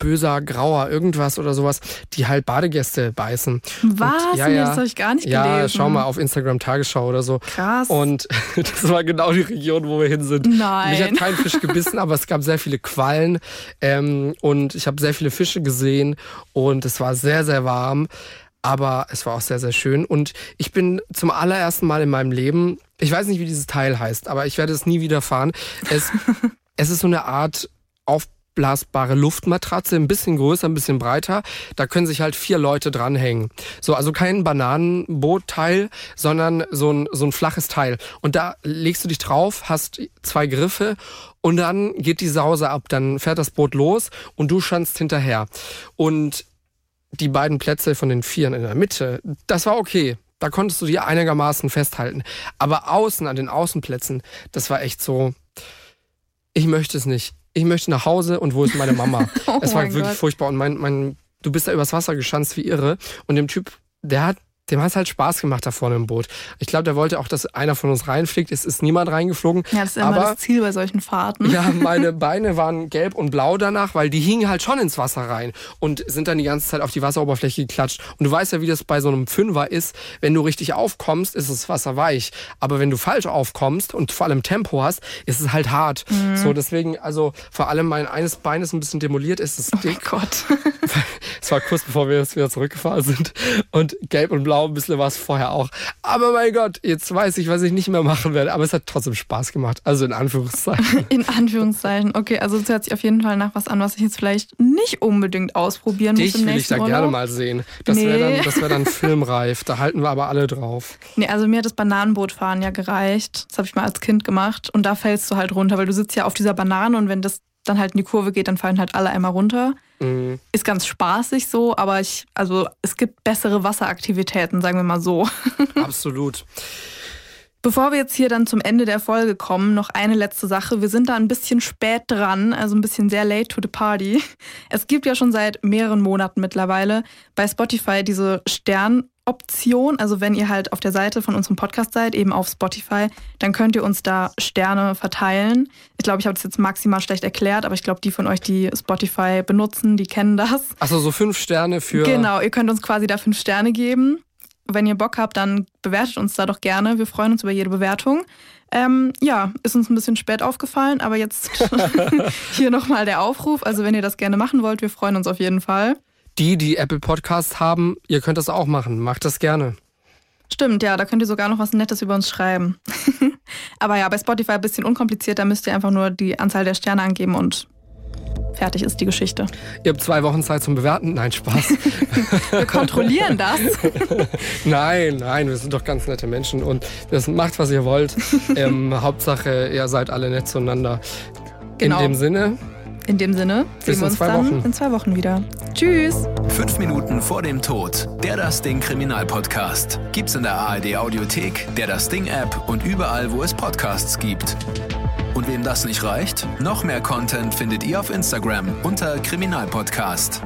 böser, grauer, irgendwas oder sowas, die halt Badegäste beißen. Was? Und, ja, nee, das habe ich gar nicht ja, gelesen. Ja, schau mal auf Instagram Tagesschau oder so. Krass. Und das war genau die Region, wo wir hin sind. Nein. Mich hat kein Fisch gebissen, aber es gab sehr viele Quallen ähm, und ich habe sehr viele Fische gesehen und es war sehr, sehr warm. aber es war auch sehr, sehr schön. Und ich bin zum allerersten Mal in meinem Leben, ich weiß nicht, wie dieses Teil heißt, aber ich werde es nie wieder fahren. Es, es ist so eine Art aufblasbare Luftmatratze, ein bisschen größer, ein bisschen breiter. Da können sich halt vier Leute dranhängen. So, also kein Bananenbootteil, sondern so ein, so ein flaches Teil. Und da legst du dich drauf, hast zwei Griffe und dann geht die Sause ab. Dann fährt das Boot los und du schanzt hinterher. Und die beiden Plätze von den Vieren in der Mitte, das war okay. Da konntest du die einigermaßen festhalten. Aber außen, an den Außenplätzen, das war echt so, ich möchte es nicht. Ich möchte nach Hause und wo ist meine Mama? Oh es war wirklich Gott. furchtbar. Und mein, mein, du bist da übers Wasser geschanzt wie irre. Und dem Typ, der hat, dem hat es halt Spaß gemacht da vorne im Boot. Ich glaube, der wollte auch, dass einer von uns reinfliegt. Es ist niemand reingeflogen. Ja, das ist immer aber das Ziel bei solchen Fahrten. ja, meine Beine waren gelb und blau danach, weil die hingen halt schon ins Wasser rein und sind dann die ganze Zeit auf die Wasseroberfläche geklatscht. Und du weißt ja, wie das bei so einem Fünfer ist. Wenn du richtig aufkommst, ist das Wasser weich. Aber wenn du falsch aufkommst und vor allem Tempo hast, ist es halt hart. So, deswegen, also vor allem mein eines Bein ist ein bisschen demoliert, ist es Oh mein dick. Gott. Es war kurz bevor wir jetzt wieder zurückgefahren sind. Und gelb und blau ein bisschen war es vorher auch. Aber mein Gott, jetzt weiß ich, was ich nicht mehr machen werde. Aber es hat trotzdem Spaß gemacht. Also in Anführungszeichen. In Anführungszeichen. Okay, also es hört sich auf jeden Fall nach was an, was ich jetzt vielleicht nicht unbedingt ausprobieren muss Dich will ich da Urlaub. gerne mal sehen. Das Nee. wäre dann, das wär dann filmreif. Da halten wir aber alle drauf. Nee, also mir hat das Bananenbootfahren ja gereicht. Das habe ich mal als Kind gemacht. Und da fällst du halt runter, weil du sitzt ja auf dieser Banane und wenn das dann halt in die Kurve geht, dann fallen halt alle einmal runter. Mhm. Ist ganz spaßig so, aber ich, also es gibt bessere Wasseraktivitäten, sagen wir mal so. Absolut. Bevor wir jetzt hier dann zum Ende der Folge kommen, noch eine letzte Sache. Wir sind da ein bisschen spät dran, also ein bisschen sehr late to the party. Es gibt ja schon seit mehreren Monaten mittlerweile bei Spotify diese Sternoption. Also wenn ihr halt auf der Seite von unserem Podcast seid, eben auf Spotify, dann könnt ihr uns da Sterne verteilen. Ich glaube, ich habe das jetzt maximal schlecht erklärt, aber ich glaube, die von euch, die Spotify benutzen, die kennen das. Achso, so fünf Sterne für. Genau, ihr könnt uns quasi da fünf Sterne geben. Wenn ihr Bock habt, dann bewertet uns da doch gerne. Wir freuen uns über jede Bewertung. Ähm, ja, ist uns ein bisschen spät aufgefallen, aber jetzt hier nochmal der Aufruf. Also wenn ihr das gerne machen wollt, wir freuen uns auf jeden Fall. Die, die Apple Podcast haben, ihr könnt das auch machen. Macht das gerne. Stimmt, ja, da könnt ihr sogar noch was Nettes über uns schreiben. aber ja, bei Spotify ein bisschen unkompliziert, da müsst ihr einfach nur die Anzahl der Sterne angeben und fertig ist die Geschichte. Ihr habt zwei Wochen Zeit zum Bewerten. Nein, Spaß. Wir kontrollieren das. nein, nein, wir sind doch ganz nette Menschen und das macht, was ihr wollt. ähm, Hauptsache, ihr seid alle nett zueinander. Genau. In dem Sinne, In dem Sinne Bis sehen in wir uns zwei dann Wochen. in zwei Wochen wieder. Tschüss. Fünf Minuten vor dem Tod. Der Das Ding Kriminalpodcast. Gibt's in der ARD Audiothek, der Das Ding App und überall, wo es Podcasts gibt. Und wem das nicht reicht, noch mehr Content findet ihr auf Instagram unter Kriminalpodcast.